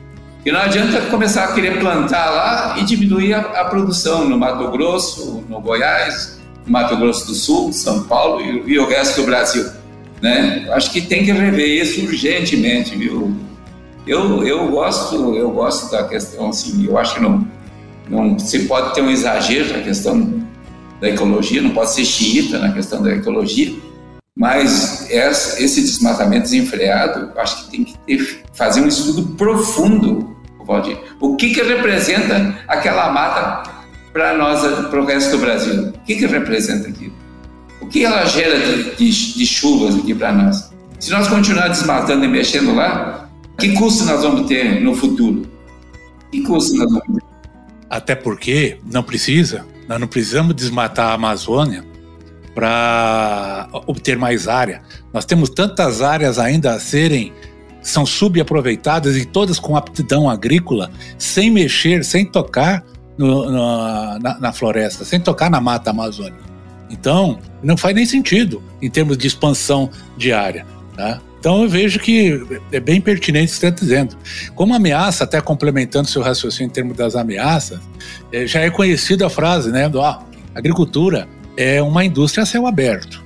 E não adianta começar a querer plantar lá e diminuir a, a produção no Mato Grosso, no Goiás, no Mato Grosso do Sul, São Paulo e, e o resto do Brasil. Né? Acho que tem que rever isso urgentemente, viu? Eu, eu gosto eu gosto da questão assim, eu acho que não, não se pode ter um exagero na questão da ecologia, não pode ser xiita na questão da ecologia, mas essa, esse desmatamento desenfreado, acho que tem que ter, fazer um estudo profundo, Valdir. O que, que representa aquela mata para nós, para o resto do Brasil? O que, que representa aquilo? O que ela gera de, de, de chuvas aqui para nós? Se nós continuar desmatando e mexendo lá, Que custo nós vamos ter no futuro? Que custo nós vamos ter? Até porque não precisa, nós não precisamos desmatar a Amazônia para obter mais área. Nós temos tantas áreas ainda a serem são subaproveitadas e todas com aptidão agrícola, sem mexer, sem tocar no, no, na, na, floresta, sem tocar na mata amazônica. Então, não faz nem sentido em termos de expansão de área. Tá? Então, eu vejo que é bem pertinente o que você está dizendo. Como ameaça, até complementando seu raciocínio em termos das ameaças, é, já é conhecida a frase, né? Do, ah, agricultura é uma indústria a céu aberto.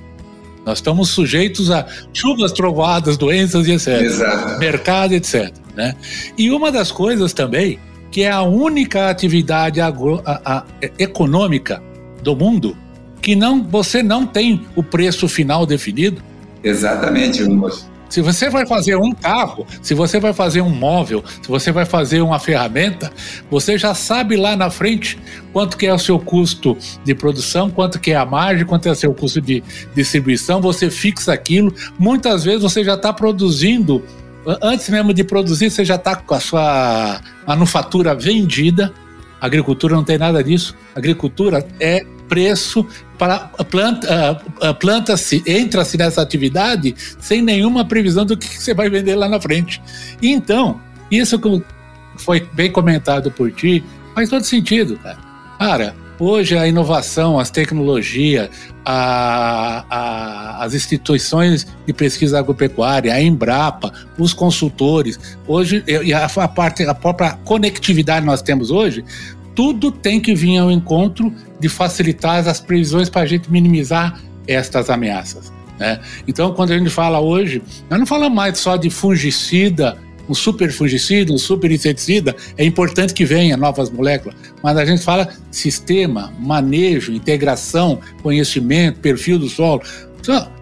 Nós estamos sujeitos a chuvas, trovadas, doenças e etc. Exato. Mercado, etc. Né? E uma das coisas também, que é a única atividade agro, a, a, econômica do mundo que não, você não tem o preço final definido. Exatamente, Hugo. Se você vai fazer um carro, se você vai fazer um móvel, se você vai fazer uma ferramenta, você já sabe lá na frente quanto que é o seu custo de produção, quanto que é a margem, quanto é o seu custo de distribuição, você fixa aquilo. Muitas vezes você já está produzindo, antes mesmo de produzir, você já está com a sua manufatura vendida. Agricultura não tem nada disso. Agricultura é preço para planta, planta-se, entra-se nessa atividade sem nenhuma previsão do que você vai vender lá na frente. Então, isso que foi bem comentado por ti, faz todo sentido, cara. Cara, hoje a inovação, as tecnologias, a, a, as instituições de pesquisa agropecuária, a Embrapa, os consultores, hoje e a, a parte, a própria conectividade que nós temos hoje, tudo tem que vir ao encontro de facilitar as previsões para a gente minimizar estas ameaças. Né? Então, quando a gente fala hoje, nós não falamos mais só de fungicida, um super fungicida, um super inseticida, é importante que venha novas moléculas, mas a gente fala sistema, manejo, integração, conhecimento, perfil do solo.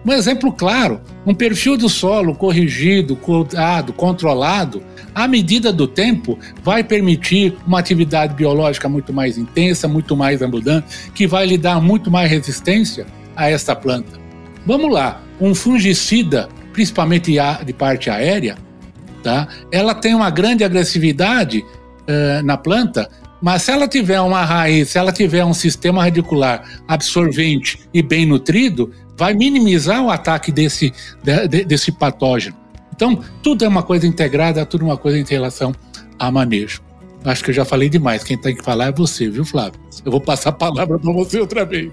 Um exemplo claro, um perfil do solo corrigido, cuidado, controlado, à medida do tempo, vai permitir uma atividade biológica muito mais intensa, muito mais abundante, que vai lhe dar muito mais resistência a esta planta. Vamos lá, um fungicida, principalmente de parte aérea, tá? ela tem uma grande agressividade uh, na planta, mas se ela tiver uma raiz, se ela tiver um sistema radicular absorvente e bem nutrido, vai minimizar o ataque desse, de, desse patógeno. Então, tudo é uma coisa integrada, tudo é uma coisa em relação a manejo. Acho que eu já falei demais. Quem tem que falar é você, viu, Flávio? Eu vou passar a palavra para você outra vez.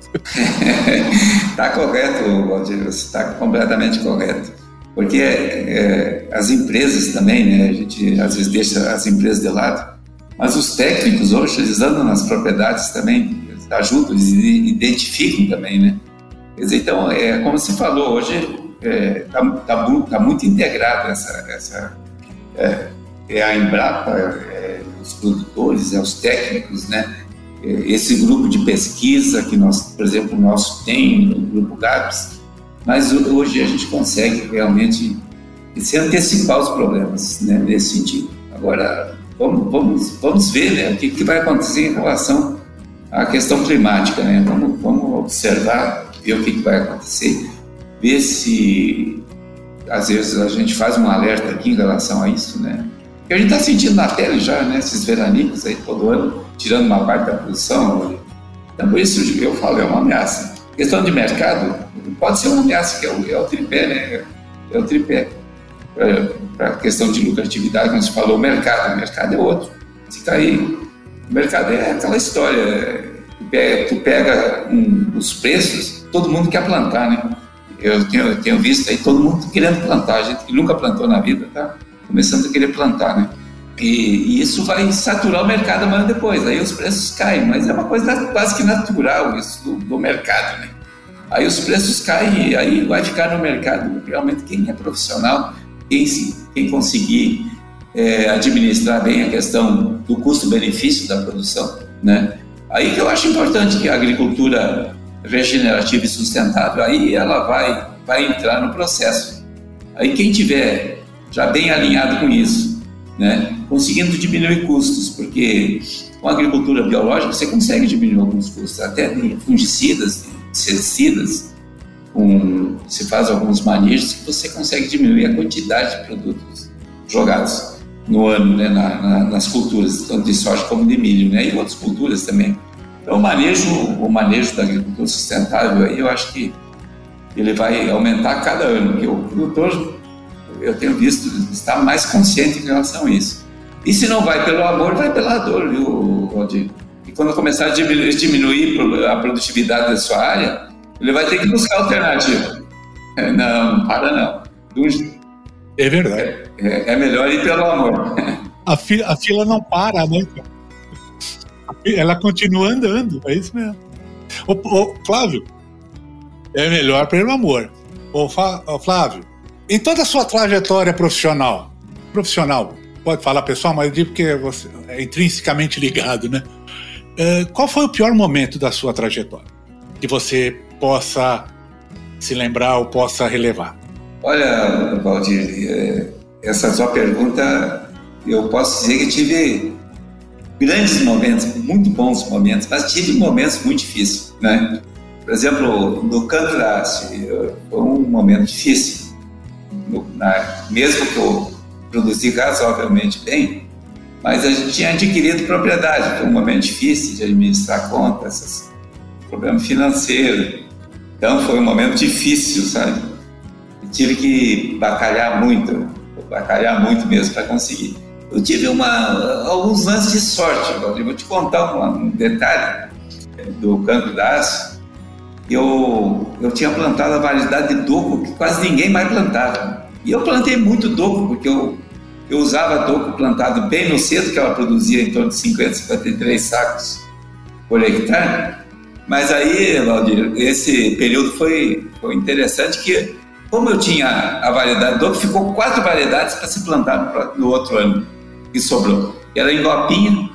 Está correto, Valdir. Você está completamente correto. Porque é, as empresas também, né? A gente às vezes deixa as empresas de lado, mas os técnicos hoje eles andam nas propriedades também, ajudam, eles identificam também, né? então, é como se falou hoje, está é, tá, tá, tá, muito integrada essa, essa é, é a Embrapa, é, os produtores, é os técnicos, né? É, esse grupo de pesquisa que nós, por exemplo, o nosso tem, no grupo GAPS, mas hoje a gente consegue realmente se antecipar os problemas, né, nesse sentido. Agora, vamos, vamos, vamos ver né, o que, que vai acontecer em relação à questão climática, né? Vamos, vamos observar, ver o que, que vai acontecer ver se às vezes a gente faz um alerta aqui em relação a isso, né? Que a gente está sentindo na pele já, né? Esses veranicos aí todo ano, tirando uma parte da produção. Então, por isso eu falo, é uma ameaça. Questão de mercado pode ser uma ameaça, que é o, é o tripé, né? É o tripé. Para a questão de lucratividade, você falou, o mercado. O mercado é outro. Se cair, o mercado é aquela história. Tu pega um, os preços, todo mundo quer plantar, né? Eu tenho, eu tenho visto aí todo mundo querendo plantar, gente que nunca plantou na vida, tá? Começando a querer plantar, né? E, e, isso vai saturar o mercado amanhã depois, aí os preços caem, mas é uma coisa quase que natural isso do, do mercado, né? Aí os preços caem e aí vai ficar no mercado realmente quem é profissional, quem, quem conseguir é, administrar bem a questão do custo-benefício da produção, né? Aí que eu acho importante que a agricultura regenerativa e sustentável, aí ela vai, vai entrar no processo. Aí quem tiver já bem alinhado com isso, né, conseguindo diminuir custos, porque com a agricultura biológica você consegue diminuir alguns custos, até de fungicidas, inseticidas, com, se faz alguns manejos que você consegue diminuir a quantidade de produtos jogados no ano, né, na, na, nas culturas, tanto de soja como de milho, né, e outras culturas também. Então, o manejo, o manejo da agricultura sustentável, aí, eu acho que ele vai aumentar cada ano, porque o produtor, eu tenho visto, está mais consciente em relação a isso. E se não vai pelo amor, vai pela dor, viu, Rodrigo? E quando começar a diminuir, diminuir a produtividade da sua área, ele vai ter que buscar alternativa. É, não, para não. É verdade. É, é, melhor ir pelo amor. A fila, a fila não para, né? Ela continua andando, é isso mesmo. Ô, ô Flávio, é melhor pelo amor. Ô, ô, Flávio, em toda a sua trajetória profissional, profissional, pode falar pessoal, mas eu digo porque você é intrinsecamente ligado, né? É, qual foi o pior momento da sua trajetória? Que você possa se lembrar ou possa relevar? Olha, Valdir, é, essa sua pergunta, eu posso dizer que tive grandes momentos, muito bons momentos, mas tive momentos muito difíceis, né? Por exemplo, no da foi um momento difícil. No, na, mesmo que eu produzi razoavelmente bem, mas a gente tinha adquirido propriedade, foi um momento difícil de administrar contas, problema financeiro. Então foi um momento difícil, sabe? tive que batalhar muito, batalhar muito mesmo para conseguir. Eu tive uma, alguns lances de sorte, Valdir. Vou te contar um detalhe do Canto da Aço. Eu, eu tinha plantado a variedade de doco que quase ninguém mais plantava. E eu plantei muito doco, porque eu, eu usava doco plantado bem no cedo, que ela produzia em torno de 50, 53 sacos por hectare. Mas aí, Valdir, esse período foi, foi interessante que como eu tinha a variedade do ficou quatro variedades para se plantar no outro ano que sobrou. Era Engopinha,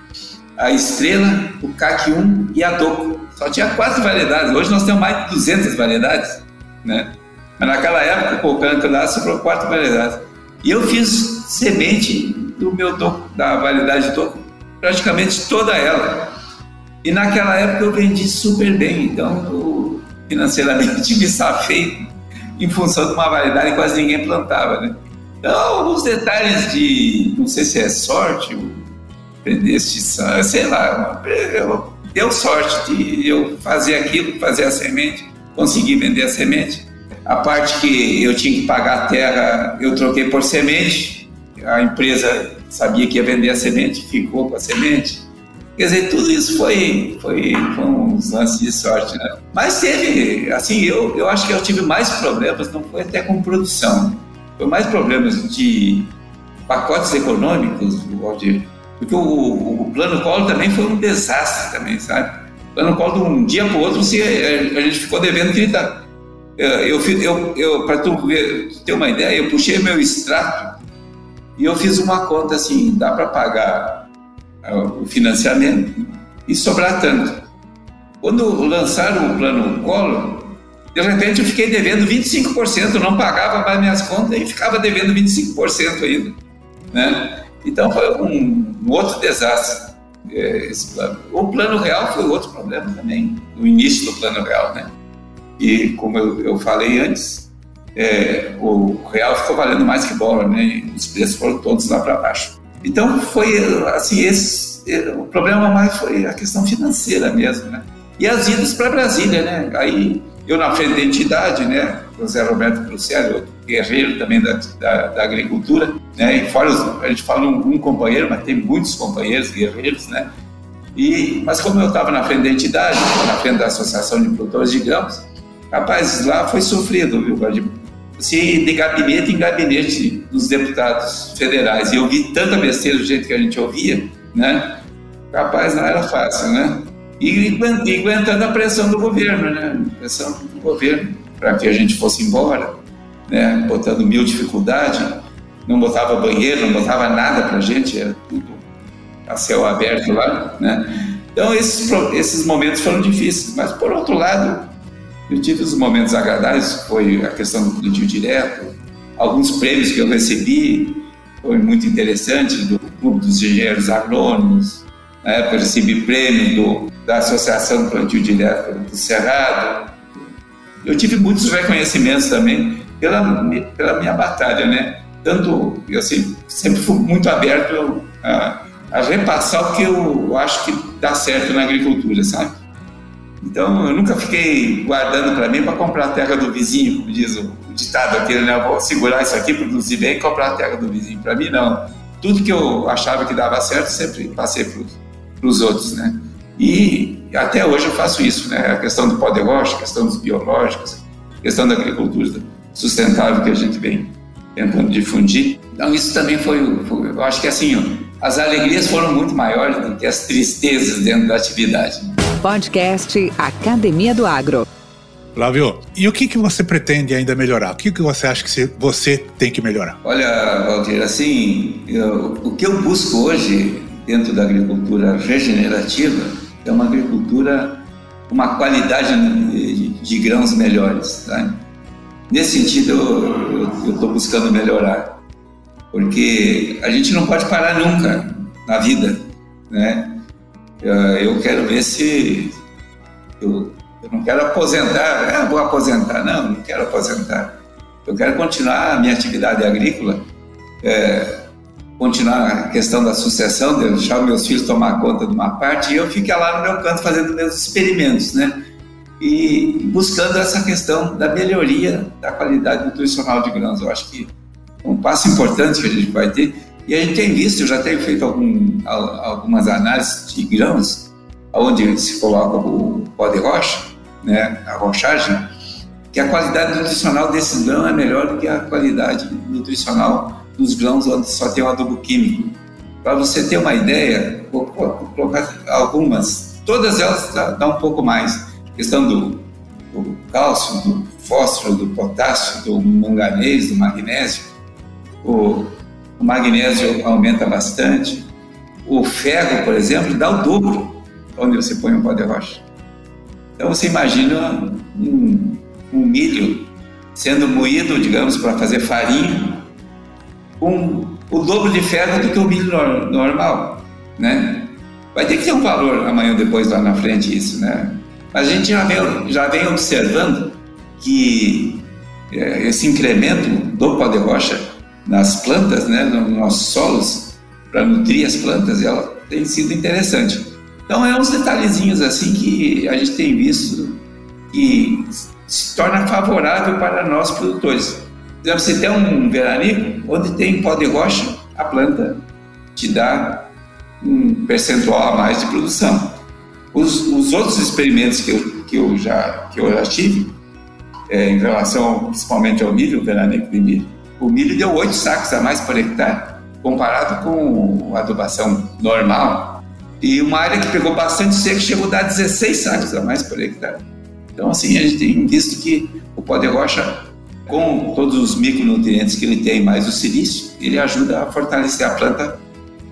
a Estrela, o CAC 1 e a Doco. Só tinha quatro variedades. Hoje nós temos mais de 200 variedades, né? Mas naquela época, o canto lá sobrou quatro variedades. E eu fiz semente do meu doco, da variedade doco, praticamente toda ela. E naquela época eu vendi super bem, então financeiramente me safei em função de uma variedade que quase ninguém plantava, né? Então, alguns detalhes de, não sei se é sorte, predestinação, sei lá, eu, deu sorte de eu fazer aquilo, fazer a semente, conseguir vender a semente. A parte que eu tinha que pagar a terra, eu troquei por semente. A empresa sabia que ia vender a semente, ficou com a semente. Quer dizer, tudo isso foi, foi, foi uns lances de sorte, né? Mas teve, assim, eu, eu acho que eu tive mais problemas, não foi até com produção, foi mais problemas de pacotes econômicos, Valdir, porque o, o, plano Collor também foi um desastre também, sabe? O plano Collor, de um dia para o outro, a, gente ficou devendo 30... Eu, eu, eu, eu para tu, tu ter uma ideia, eu puxei meu extrato e eu fiz uma conta assim, dá para pagar o financiamento e sobrar tanto. Quando lançaram o plano Collor, de repente eu fiquei devendo 25%, não pagava mais minhas contas e ficava devendo 25% ainda. Né? Então foi um, um outro desastre é, esse plano. O plano real foi outro problema também, no início do plano real. Né? E como eu, eu falei antes, é, o real ficou valendo mais que bola, né? os preços foram todos lá para baixo. Então foi assim, esse, o problema mais foi a questão financeira mesmo, né? E as idas para Brasília, né? Aí eu na frente da entidade, né? José Roberto Bruxelles, guerreiro também da, da, da, agricultura, né? E fora a gente fala um, um, companheiro, mas tem muitos companheiros guerreiros, né? E mas como eu estava na frente da entidade, na frente da Associação de Produtores de Grãos, rapaz, lá foi sofrido, viu? se de gabinete em gabinete dos deputados federais. E eu vi tanta besteira do jeito que a gente ouvia, né? Capaz não era fácil, né? E, aguentando a pressão do governo, né? Pressão do governo para que a gente fosse embora, né? Botando mil dificuldades, não botava banheiro, não botava nada para a gente, era tudo a céu aberto lá, né? Então esses, esses momentos foram difíceis, mas por outro lado eu tive os momentos agradáveis, foi a questão do plantio direto, alguns prêmios que eu recebi, foi muito interessante, do Clube dos Engenheiros Agrônomos, na época eu recebi prêmio do, da Associação do Plantio Direto do Cerrado. Eu tive muitos reconhecimentos também pela, pela minha batalha, né? Tanto, eu sempre, sempre fui muito aberto a, a repassar o que eu acho que dá certo na agricultura, sabe? Então, eu nunca fiquei guardando para mim para comprar a terra do vizinho, como diz o, ditado aqui, né? Eu vou segurar isso aqui, produzir bem e comprar a terra do vizinho. Para mim, não. Tudo que eu achava que dava certo, sempre passei para os outros, né? E até hoje eu faço isso, né? A questão do pó de rocha, a questão dos biológicos, a questão da agricultura sustentável que a gente vem tentando difundir. Então, isso também foi, foi eu acho que assim, as alegrias foram muito maiores do que as tristezas dentro da atividade. Podcast Academia do Agro. Flávio, e o que, que você pretende ainda melhorar? O que, que você acha que você tem que melhorar? Olha, Valdir, assim, eu, o que eu busco hoje dentro da agricultura regenerativa é uma agricultura com uma qualidade de, de grãos melhores. Tá? Nesse sentido, eu estou buscando melhorar, porque a gente não pode parar nunca na vida, né? Eu quero ver se eu, eu não quero aposentar, ah, vou aposentar, não, não quero aposentar. Eu quero continuar a minha atividade agrícola, é, continuar a questão da sucessão, de deixar meus filhos tomar conta de uma parte e eu ficar lá no meu canto fazendo meus experimentos, né? E buscando essa questão da melhoria da qualidade nutricional de grãos. Eu acho que é um passo importante que a gente vai ter. E a gente tem visto, eu já tenho feito algum, algumas análises de grãos, onde se coloca o pó de rocha, né, a rochagem, que a qualidade nutricional desse grão é melhor do que a qualidade nutricional dos grãos onde só tem o adubo químico. Para você ter uma ideia, vou colocar algumas, todas elas dão um pouco mais. A questão do, do cálcio, do fósforo, do potássio, do manganês, do magnésio. O, o magnésio aumenta bastante. O ferro, por exemplo, dá o dobro onde você põe um pó de rocha. Então você imagina um, um milho sendo moído, digamos, para fazer farinha, com o dobro de ferro do que o milho normal, né? Vai ter que ter um valor amanhã ou depois lá na frente isso, né? A gente já vem, já vem observando que é, esse incremento do pó de rocha nas plantas, né, nos nossos solos, para nutrir as plantas, ela tem sido interessante. Então, é uns detalhezinhos assim que a gente tem visto que se torna favorável para nós produtores exemplo, você tem um veranico onde tem pó de rocha, a planta te dá um percentual a mais de produção. Os, os outros experimentos que eu, que eu, já, que eu já tive, é, em relação principalmente ao milho, o veranico de milho, o milho deu 8 sacos a mais por hectare, comparado com a adubação normal. E uma área que pegou bastante seco chegou a dar 16 sacos a mais por hectare. Então, assim, a gente tem visto que o pó de rocha com todos os micronutrientes que ele tem, mais o silício, ele ajuda a fortalecer a planta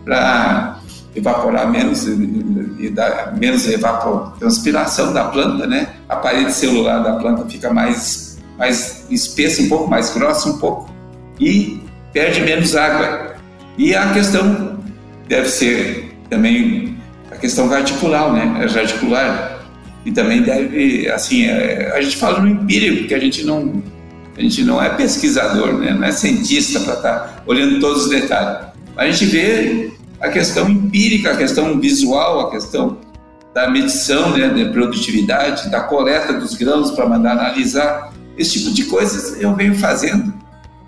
para evaporar menos e dar menos evapotranspiração da planta, né? A parede celular da planta fica mais mais espessa, um pouco mais grossa um pouco e perde menos água. E a questão deve ser também a questão radicular, né? É radicular. E também deve, assim, é, a gente fala no empírico, que a gente não a gente não é pesquisador, né? não é cientista para estar tá olhando todos os detalhes. A gente vê a questão empírica, a questão visual, a questão da medição né, de produtividade, da coleta dos grãos para mandar analisar. Esse tipo de coisas eu venho fazendo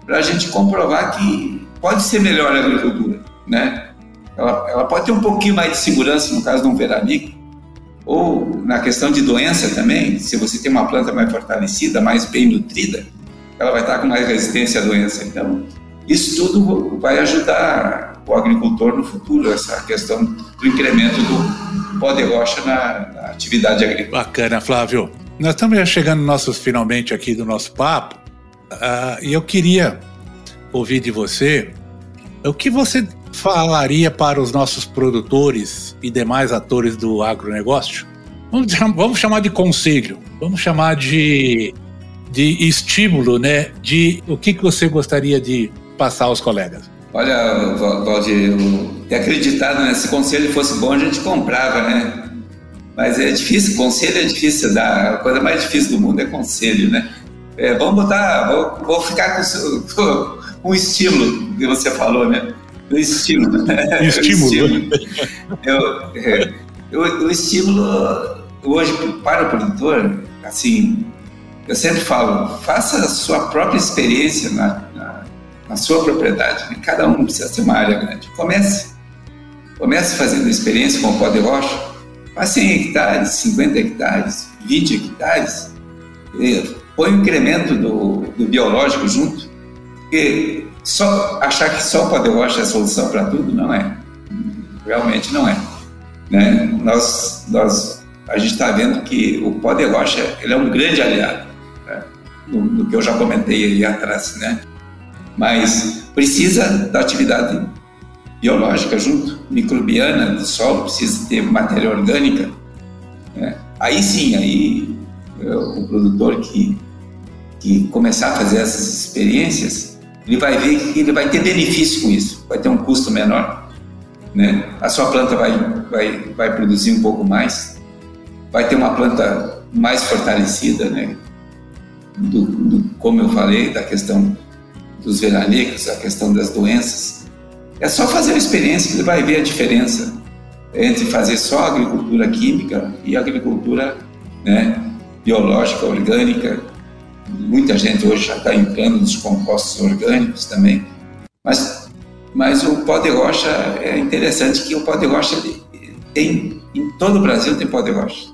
para a gente comprovar que pode ser melhor a agricultura. Né? Ela, ela pode ter um pouquinho mais de segurança no caso de um veranico, ou na questão de doença também, se você tem uma planta mais fortalecida, mais bem nutrida, ela vai estar com mais resistência à doença. Então, isso tudo vai ajudar o agricultor no futuro, essa questão do incremento do pó de rocha na, na atividade agrícola. Bacana, Flávio. Nós estamos já chegando nossos finalmente aqui do nosso papo uh, e eu queria ouvir de você o que você falaria para os nossos produtores e demais atores do agronegócio? Vamos, vamos chamar de conselho, vamos chamar de de estímulo, né? De o que, que você gostaria de passar aos colegas? Olha, Valdir, eu acreditado né? Se conselho fosse bom, a gente comprava, né? Mas é difícil, conselho é difícil dar. A coisa mais difícil do mundo é conselho, né? É, vamos botar, vou, vou ficar com, com um estímulo que você falou, né? O estímulo. Estímulo. eu, é, o, o estímulo, hoje, para o produtor, assim, eu sempre falo, faça a sua própria experiência na, na, na sua propriedade. Né? Cada um precisa ter uma área grande. Comece. Comece fazendo experiência com o pó de rocha. Faça 100 hectares, 50 hectares, 20 hectares. Põe o incremento do, do biológico junto. Porque só achar que só o pó de rocha é a solução para tudo, não é. Realmente não é. Né? Nós, nós, a gente está vendo que o pó de rocha ele é um grande aliado no que eu já comentei aí atrás, né? Mas precisa da atividade biológica junto, microbiana do solo, precisa ter matéria orgânica. Né? Aí sim, aí é, o produtor que, que começar a fazer essas experiências, ele vai ver que ele vai ter benefício com isso, vai ter um custo menor, né? A sua planta vai, vai, vai produzir um pouco mais, vai ter uma planta mais fortalecida, né? Do, do, como eu falei, da questão dos veranicos, a questão das doenças. É só fazer a experiência que ele vai ver a diferença entre fazer só agricultura química e agricultura né, biológica, orgânica. Muita gente hoje já está entrando nos compostos orgânicos também. Mas, mas o pó de rocha é interessante que o pó de rocha tem, em todo o Brasil tem pó de rocha.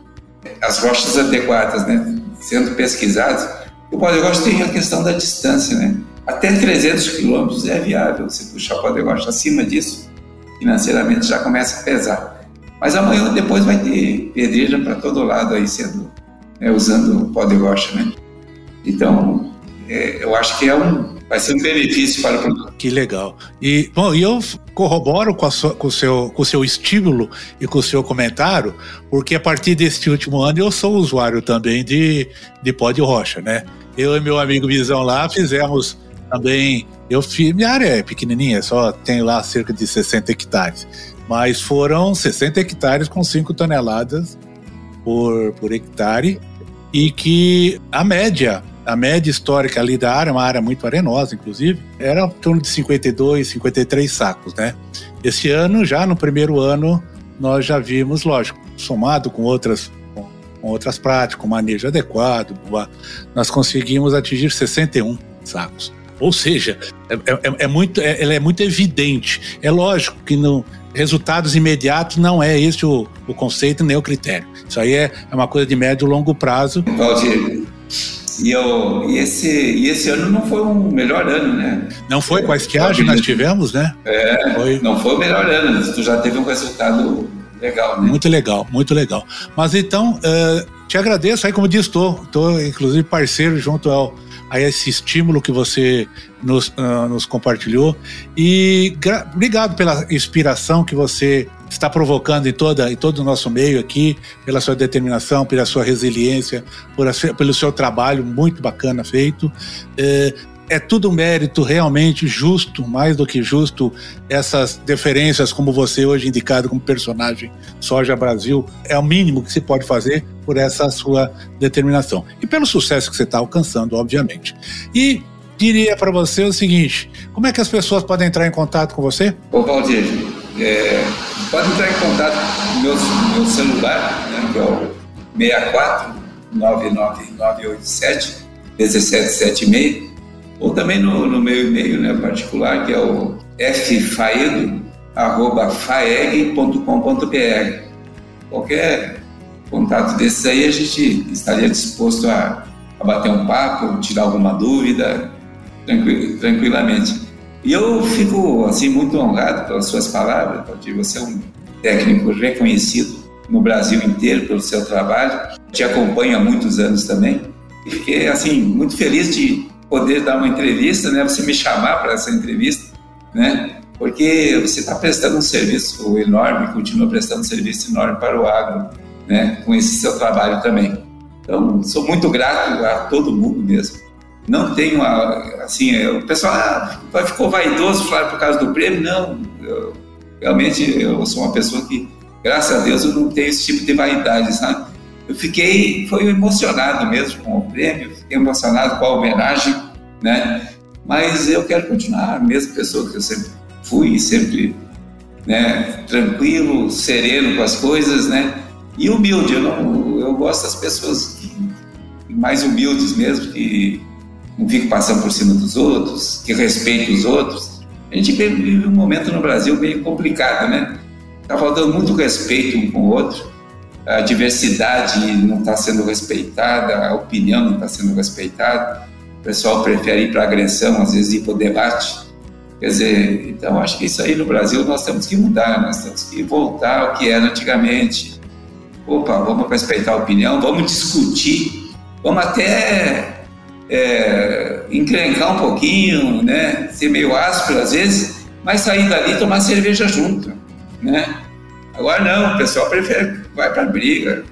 As rochas adequadas, né, sendo pesquisadas, o Podegócio tem a questão da distância, né? Até 300 quilômetros é viável você puxar o Podegócio. Acima disso, financeiramente já começa a pesar. Mas amanhã ou depois vai ter pedreira para todo lado aí sendo, né, usando o Podegócio, né? Então, é, eu acho que é um, vai ser um benefício para o produtor. Que legal. E, bom, e eu corroboro com, sua, com, o seu, com o seu estímulo e com o seu comentário, porque a partir deste último ano eu sou usuário também de, de pó de rocha, né? Eu e meu amigo Visão lá fizemos também. Eu fiz, minha área é pequenininha, só tem lá cerca de 60 hectares. Mas foram 60 hectares com 5 toneladas por, por hectare. E que a média, a média histórica ali da área, uma área muito arenosa, inclusive, era em torno de 52, 53 sacos, né? Esse ano, já no primeiro ano, nós já vimos, lógico, somado com outras com outras práticas, com manejo adequado, nós conseguimos atingir 61 sacos. Ou seja, é, é, é muito, é, ela é muito evidente. É lógico que no resultados imediatos não é esse o, o conceito nem o critério. Isso aí é, é uma coisa de médio e longo prazo. Valdir, e, eu, e, esse, e esse ano não foi o melhor ano, né? Não foi com a estiagem nós tivemos, né? É, foi. não foi o melhor ano. Tu já teve um resultado Legal, né? Muito legal, muito legal. Mas então, uh, te agradeço aí, como disse, estou, estou inclusive parceiro junto ao, a esse estímulo que você nos, uh, nos compartilhou. E obrigado pela inspiração que você está provocando em, toda, em todo o nosso meio aqui, pela sua determinação, pela sua resiliência, por, pelo seu trabalho muito bacana feito. Uh, é tudo mérito realmente justo, mais do que justo, essas deferências, como você hoje indicado como personagem Soja Brasil, é o mínimo que se pode fazer por essa sua determinação. E pelo sucesso que você está alcançando, obviamente. E diria para você o seguinte: como é que as pessoas podem entrar em contato com você? Ô, Valdir, é, pode entrar em contato com meu, meu celular, né, que é o 64 99987 1776 ou também no, no meu e-mail né, particular, que é o ffaedo.faeg.com.br. Qualquer contato desses aí, a gente estaria disposto a, a bater um papo, tirar alguma dúvida, tranquil, tranquilamente. E eu fico assim muito honrado pelas suas palavras, porque você é um técnico reconhecido no Brasil inteiro pelo seu trabalho. Te acompanho há muitos anos também. E fiquei assim muito feliz de poder dar uma entrevista, né? Você me chamar para essa entrevista, né? Porque você está prestando um serviço enorme, continua prestando um serviço enorme para o agro, né? Com esse seu trabalho também. Então, sou muito grato a todo mundo mesmo. Não tenho, a, assim, o pessoal ah, ficou vaidoso falar por causa do prêmio. Não, eu, realmente eu sou uma pessoa que, graças a Deus, eu não tenho esse tipo de vaidade, sabe? eu fiquei, foi emocionado mesmo com o prêmio, fiquei emocionado com a homenagem, né? Mas eu quero continuar a mesma pessoa que eu sempre fui sempre né, tranquilo, sereno com as coisas, né? E humilde. Eu, não, eu gosto das pessoas mais humildes mesmo, que não ficam passando por cima dos outros, que respeitam os outros. A gente vive um momento no Brasil meio complicado, né? Está faltando muito respeito um com o outro. A diversidade não está sendo respeitada, a opinião não está sendo respeitada. O pessoal prefere ir para agressão, às vezes ir para o debate. Quer dizer, então acho que isso aí no Brasil nós temos que mudar, nós temos que voltar ao que era antigamente. Opa, vamos respeitar a opinião, vamos discutir, vamos até é, encrencar um pouquinho, né? ser meio áspero às vezes, mas sair dali e tomar cerveja junto. Né? Agora não, o pessoal prefere, vai para briga,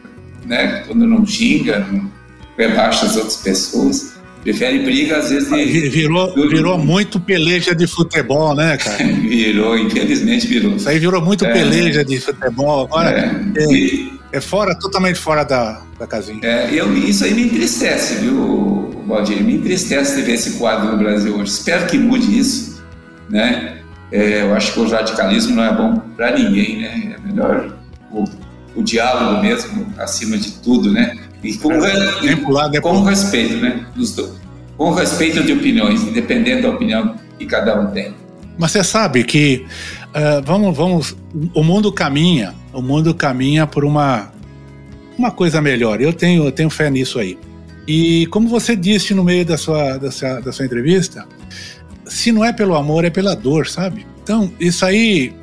né? quando não xinga, não rebaixa as outras pessoas prefere briga, às vezes. De, virou, virou muito peleja de futebol, né, cara? virou, infelizmente virou. Isso aí virou muito é, peleja de futebol. Agora é, é, e, é, fora, totalmente fora da, da casinha. É, eu, isso aí me entristece, viu, Valdir? Me entristece ver esse quadro no Brasil hoje. Espero que mude isso, né? É, eu acho que o radicalismo não é bom para ninguém, né? É melhor o, o diálogo mesmo, acima de tudo, né? E com, é, e, com respeito, né? Dos dois. Com respeito de opiniões, independente da opinião que cada um tem. Mas você sabe que uh, vamos, vamos, o mundo caminha, o mundo caminha por uma uma coisa melhor. Eu tenho, eu tenho fé nisso aí. E como você disse no meio da sua, da sua, da sua entrevista, se não é pelo amor, é pela dor, sabe? Então, isso aí,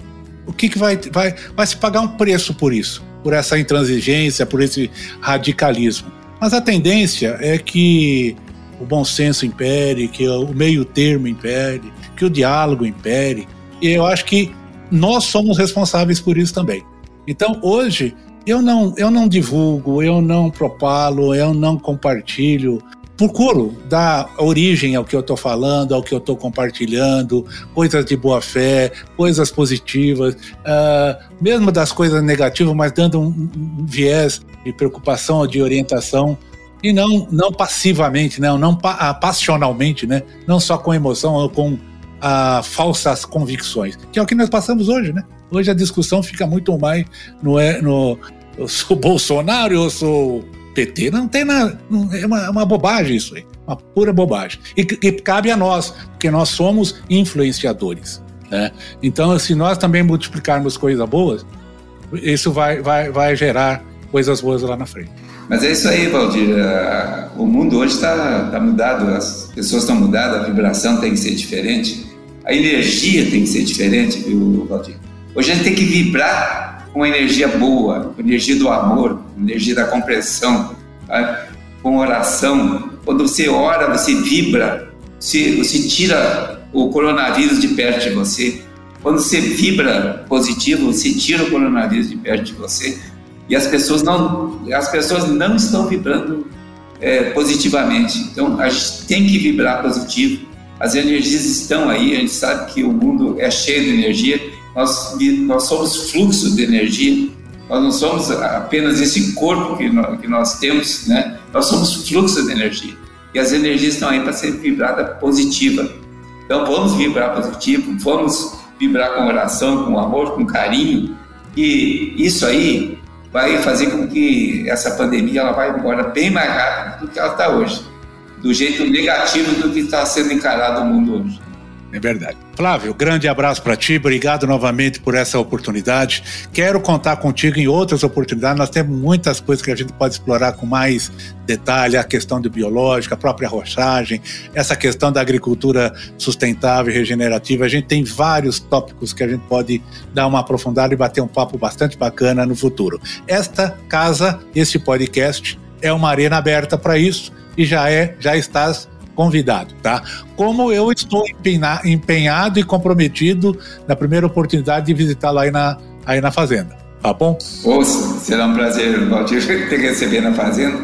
o que, que vai, vai, vai se pagar um preço por isso? Por essa intransigência, por esse radicalismo. Mas a tendência é que o bom senso impere, que o meio termo impere, que o diálogo impere. E eu acho que nós somos responsáveis por isso também. Então, hoje, eu não, eu não divulgo, eu não propalo, eu não compartilho procuro dar origem ao que eu estou falando, ao que eu estou compartilhando, coisas de boa fé, coisas positivas, uh, mesmo das coisas negativas, mas dando um, viés de preocupação, de orientação e não não passivamente, não, não pa passionalmente, né? Não só com emoção ou com uh, falsas convicções, que é o que nós passamos hoje, né? Hoje a discussão fica muito mais no, é, no eu sou Bolsonaro, eu sou PT. Não tem nada. É uma, é uma bobagem isso aí. Uma pura bobagem. E cabe a nós, porque nós somos influenciadores. Né? Então, se nós também multiplicarmos coisas boas, isso vai, vai, vai gerar coisas boas lá na frente. Mas é isso aí, Valdir. O mundo hoje está tá mudado, as pessoas estão mudadas, a vibração tem que ser diferente, a energia tem que ser diferente, viu, Valdir? Hoje a gente tem que vibrar com energia boa, com energia do amor, energia da compreensão, tá? com oração. Quando você ora, você vibra, você, você tira o coronavírus de perto de você. Quando você vibra positivo, você tira o coronavírus de perto de você. E as pessoas não, as pessoas não estão vibrando é, positivamente. Então, a gente tem que vibrar positivo. As energias estão aí, a gente sabe que o mundo é cheio de energia nós, nós somos fluxo de energia, nós não somos apenas esse corpo que nós, que nós temos, né? Nós somos fluxo de energia. E as energias estão aí para ser vibrada positiva. Então vamos vibrar positivo, vamos vibrar com oração, com amor, com carinho. E isso aí vai fazer com que essa pandemia ela vá embora bem mais rápido do que ela está hoje, do jeito negativo do que está sendo encarado o mundo hoje. É verdade. Flávio, grande abraço para ti, obrigado novamente por essa oportunidade. Quero contar contigo em outras oportunidades. Nós temos muitas coisas que a gente pode explorar com mais detalhe: a questão do biológico, a própria rochagem, essa questão da agricultura sustentável e regenerativa. A gente tem vários tópicos que a gente pode dar uma aprofundada e bater um papo bastante bacana no futuro. Esta casa, este podcast, é uma arena aberta para isso e já é, já estás convidado, tá? Como eu estou empenhado e comprometido na primeira oportunidade de visitá-lo aí na, aí na fazenda, tá bom? Ouça, será um prazer, Valdir, te receber na fazenda.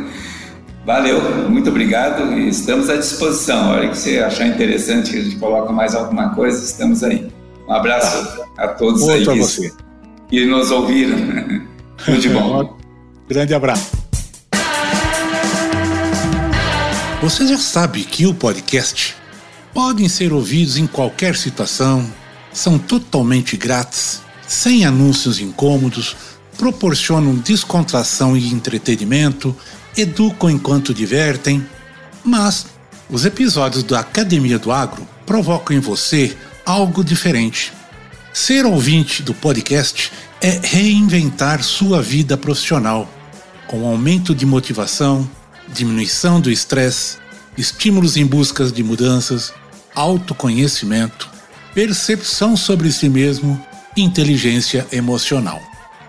Valeu, muito obrigado e estamos à disposição. A hora que você achar interessante que a gente coloca mais alguma coisa, estamos aí. Um abraço a todos Outro aí a você. que nos ouviram. Tudo de bom. Grande abraço. Você já sabe que o podcast podem ser ouvidos em qualquer situação, são totalmente grátis, sem anúncios incômodos, proporcionam descontração e entretenimento, educam enquanto divertem, mas os episódios da Academia do Agro provocam em você algo diferente. Ser ouvinte do podcast é reinventar sua vida profissional, com aumento de motivação, diminuição do estresse, estímulos em busca de mudanças, autoconhecimento, percepção sobre si mesmo inteligência emocional.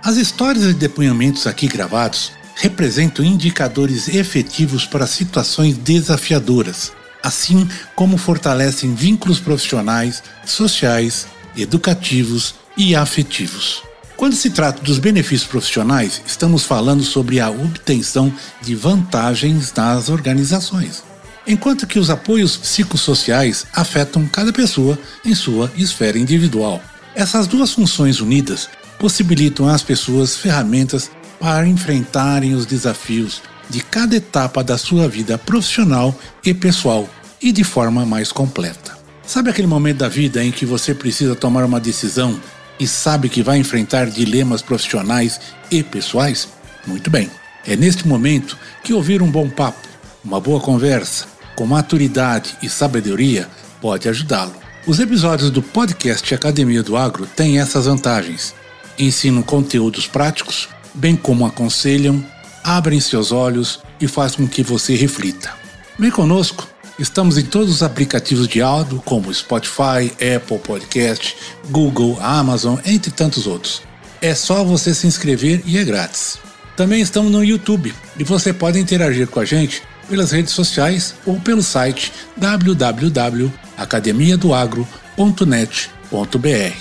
As histórias e depoimentos aqui gravados representam indicadores efetivos para situações desafiadoras, assim como fortalecem vínculos profissionais, sociais, educativos e afetivos. Quando se trata dos benefícios profissionais, estamos falando sobre a obtenção de vantagens nas organizações enquanto que os apoios psicossociais afetam cada pessoa em sua esfera individual. Essas duas funções unidas possibilitam às pessoas ferramentas para enfrentarem os desafios de cada etapa da sua vida profissional e pessoal e de forma mais completa. Sabe aquele momento da vida em que você precisa tomar uma decisão e sabe que vai enfrentar dilemas profissionais e pessoais? Muito bem. É neste momento que ouvir um bom papo, uma boa conversa, com maturidade e sabedoria pode ajudá-lo. Os episódios do podcast Academia do Agro têm essas vantagens. Ensinam conteúdos práticos, bem como aconselham, abrem seus olhos e fazem com que você reflita. Vem conosco, estamos em todos os aplicativos de áudio como Spotify, Apple Podcast, Google, Amazon, entre tantos outros. É só você se inscrever e é grátis. Também estamos no YouTube e você pode interagir com a gente pelas redes sociais ou pelo site www.academiadoagro.net.br.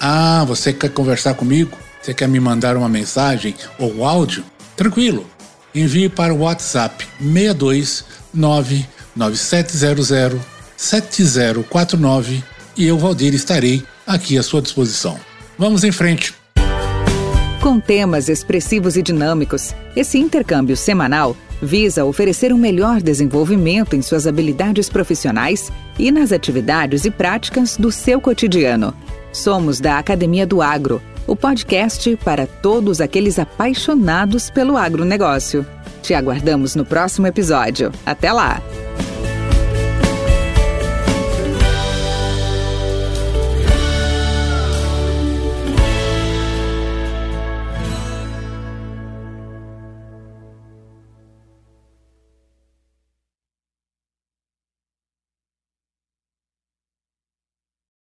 Ah, você quer conversar comigo? Você quer me mandar uma mensagem ou áudio? Tranquilo. Envie para o WhatsApp 62 99700 7049 e eu, Valdir, estarei aqui à sua disposição. Vamos em frente. Com temas expressivos e dinâmicos, esse intercâmbio semanal visa oferecer um melhor desenvolvimento em suas habilidades profissionais e nas atividades e práticas do seu cotidiano. Somos da Academia do Agro, o podcast para todos aqueles apaixonados pelo agronegócio. Te aguardamos no próximo episódio. Até lá!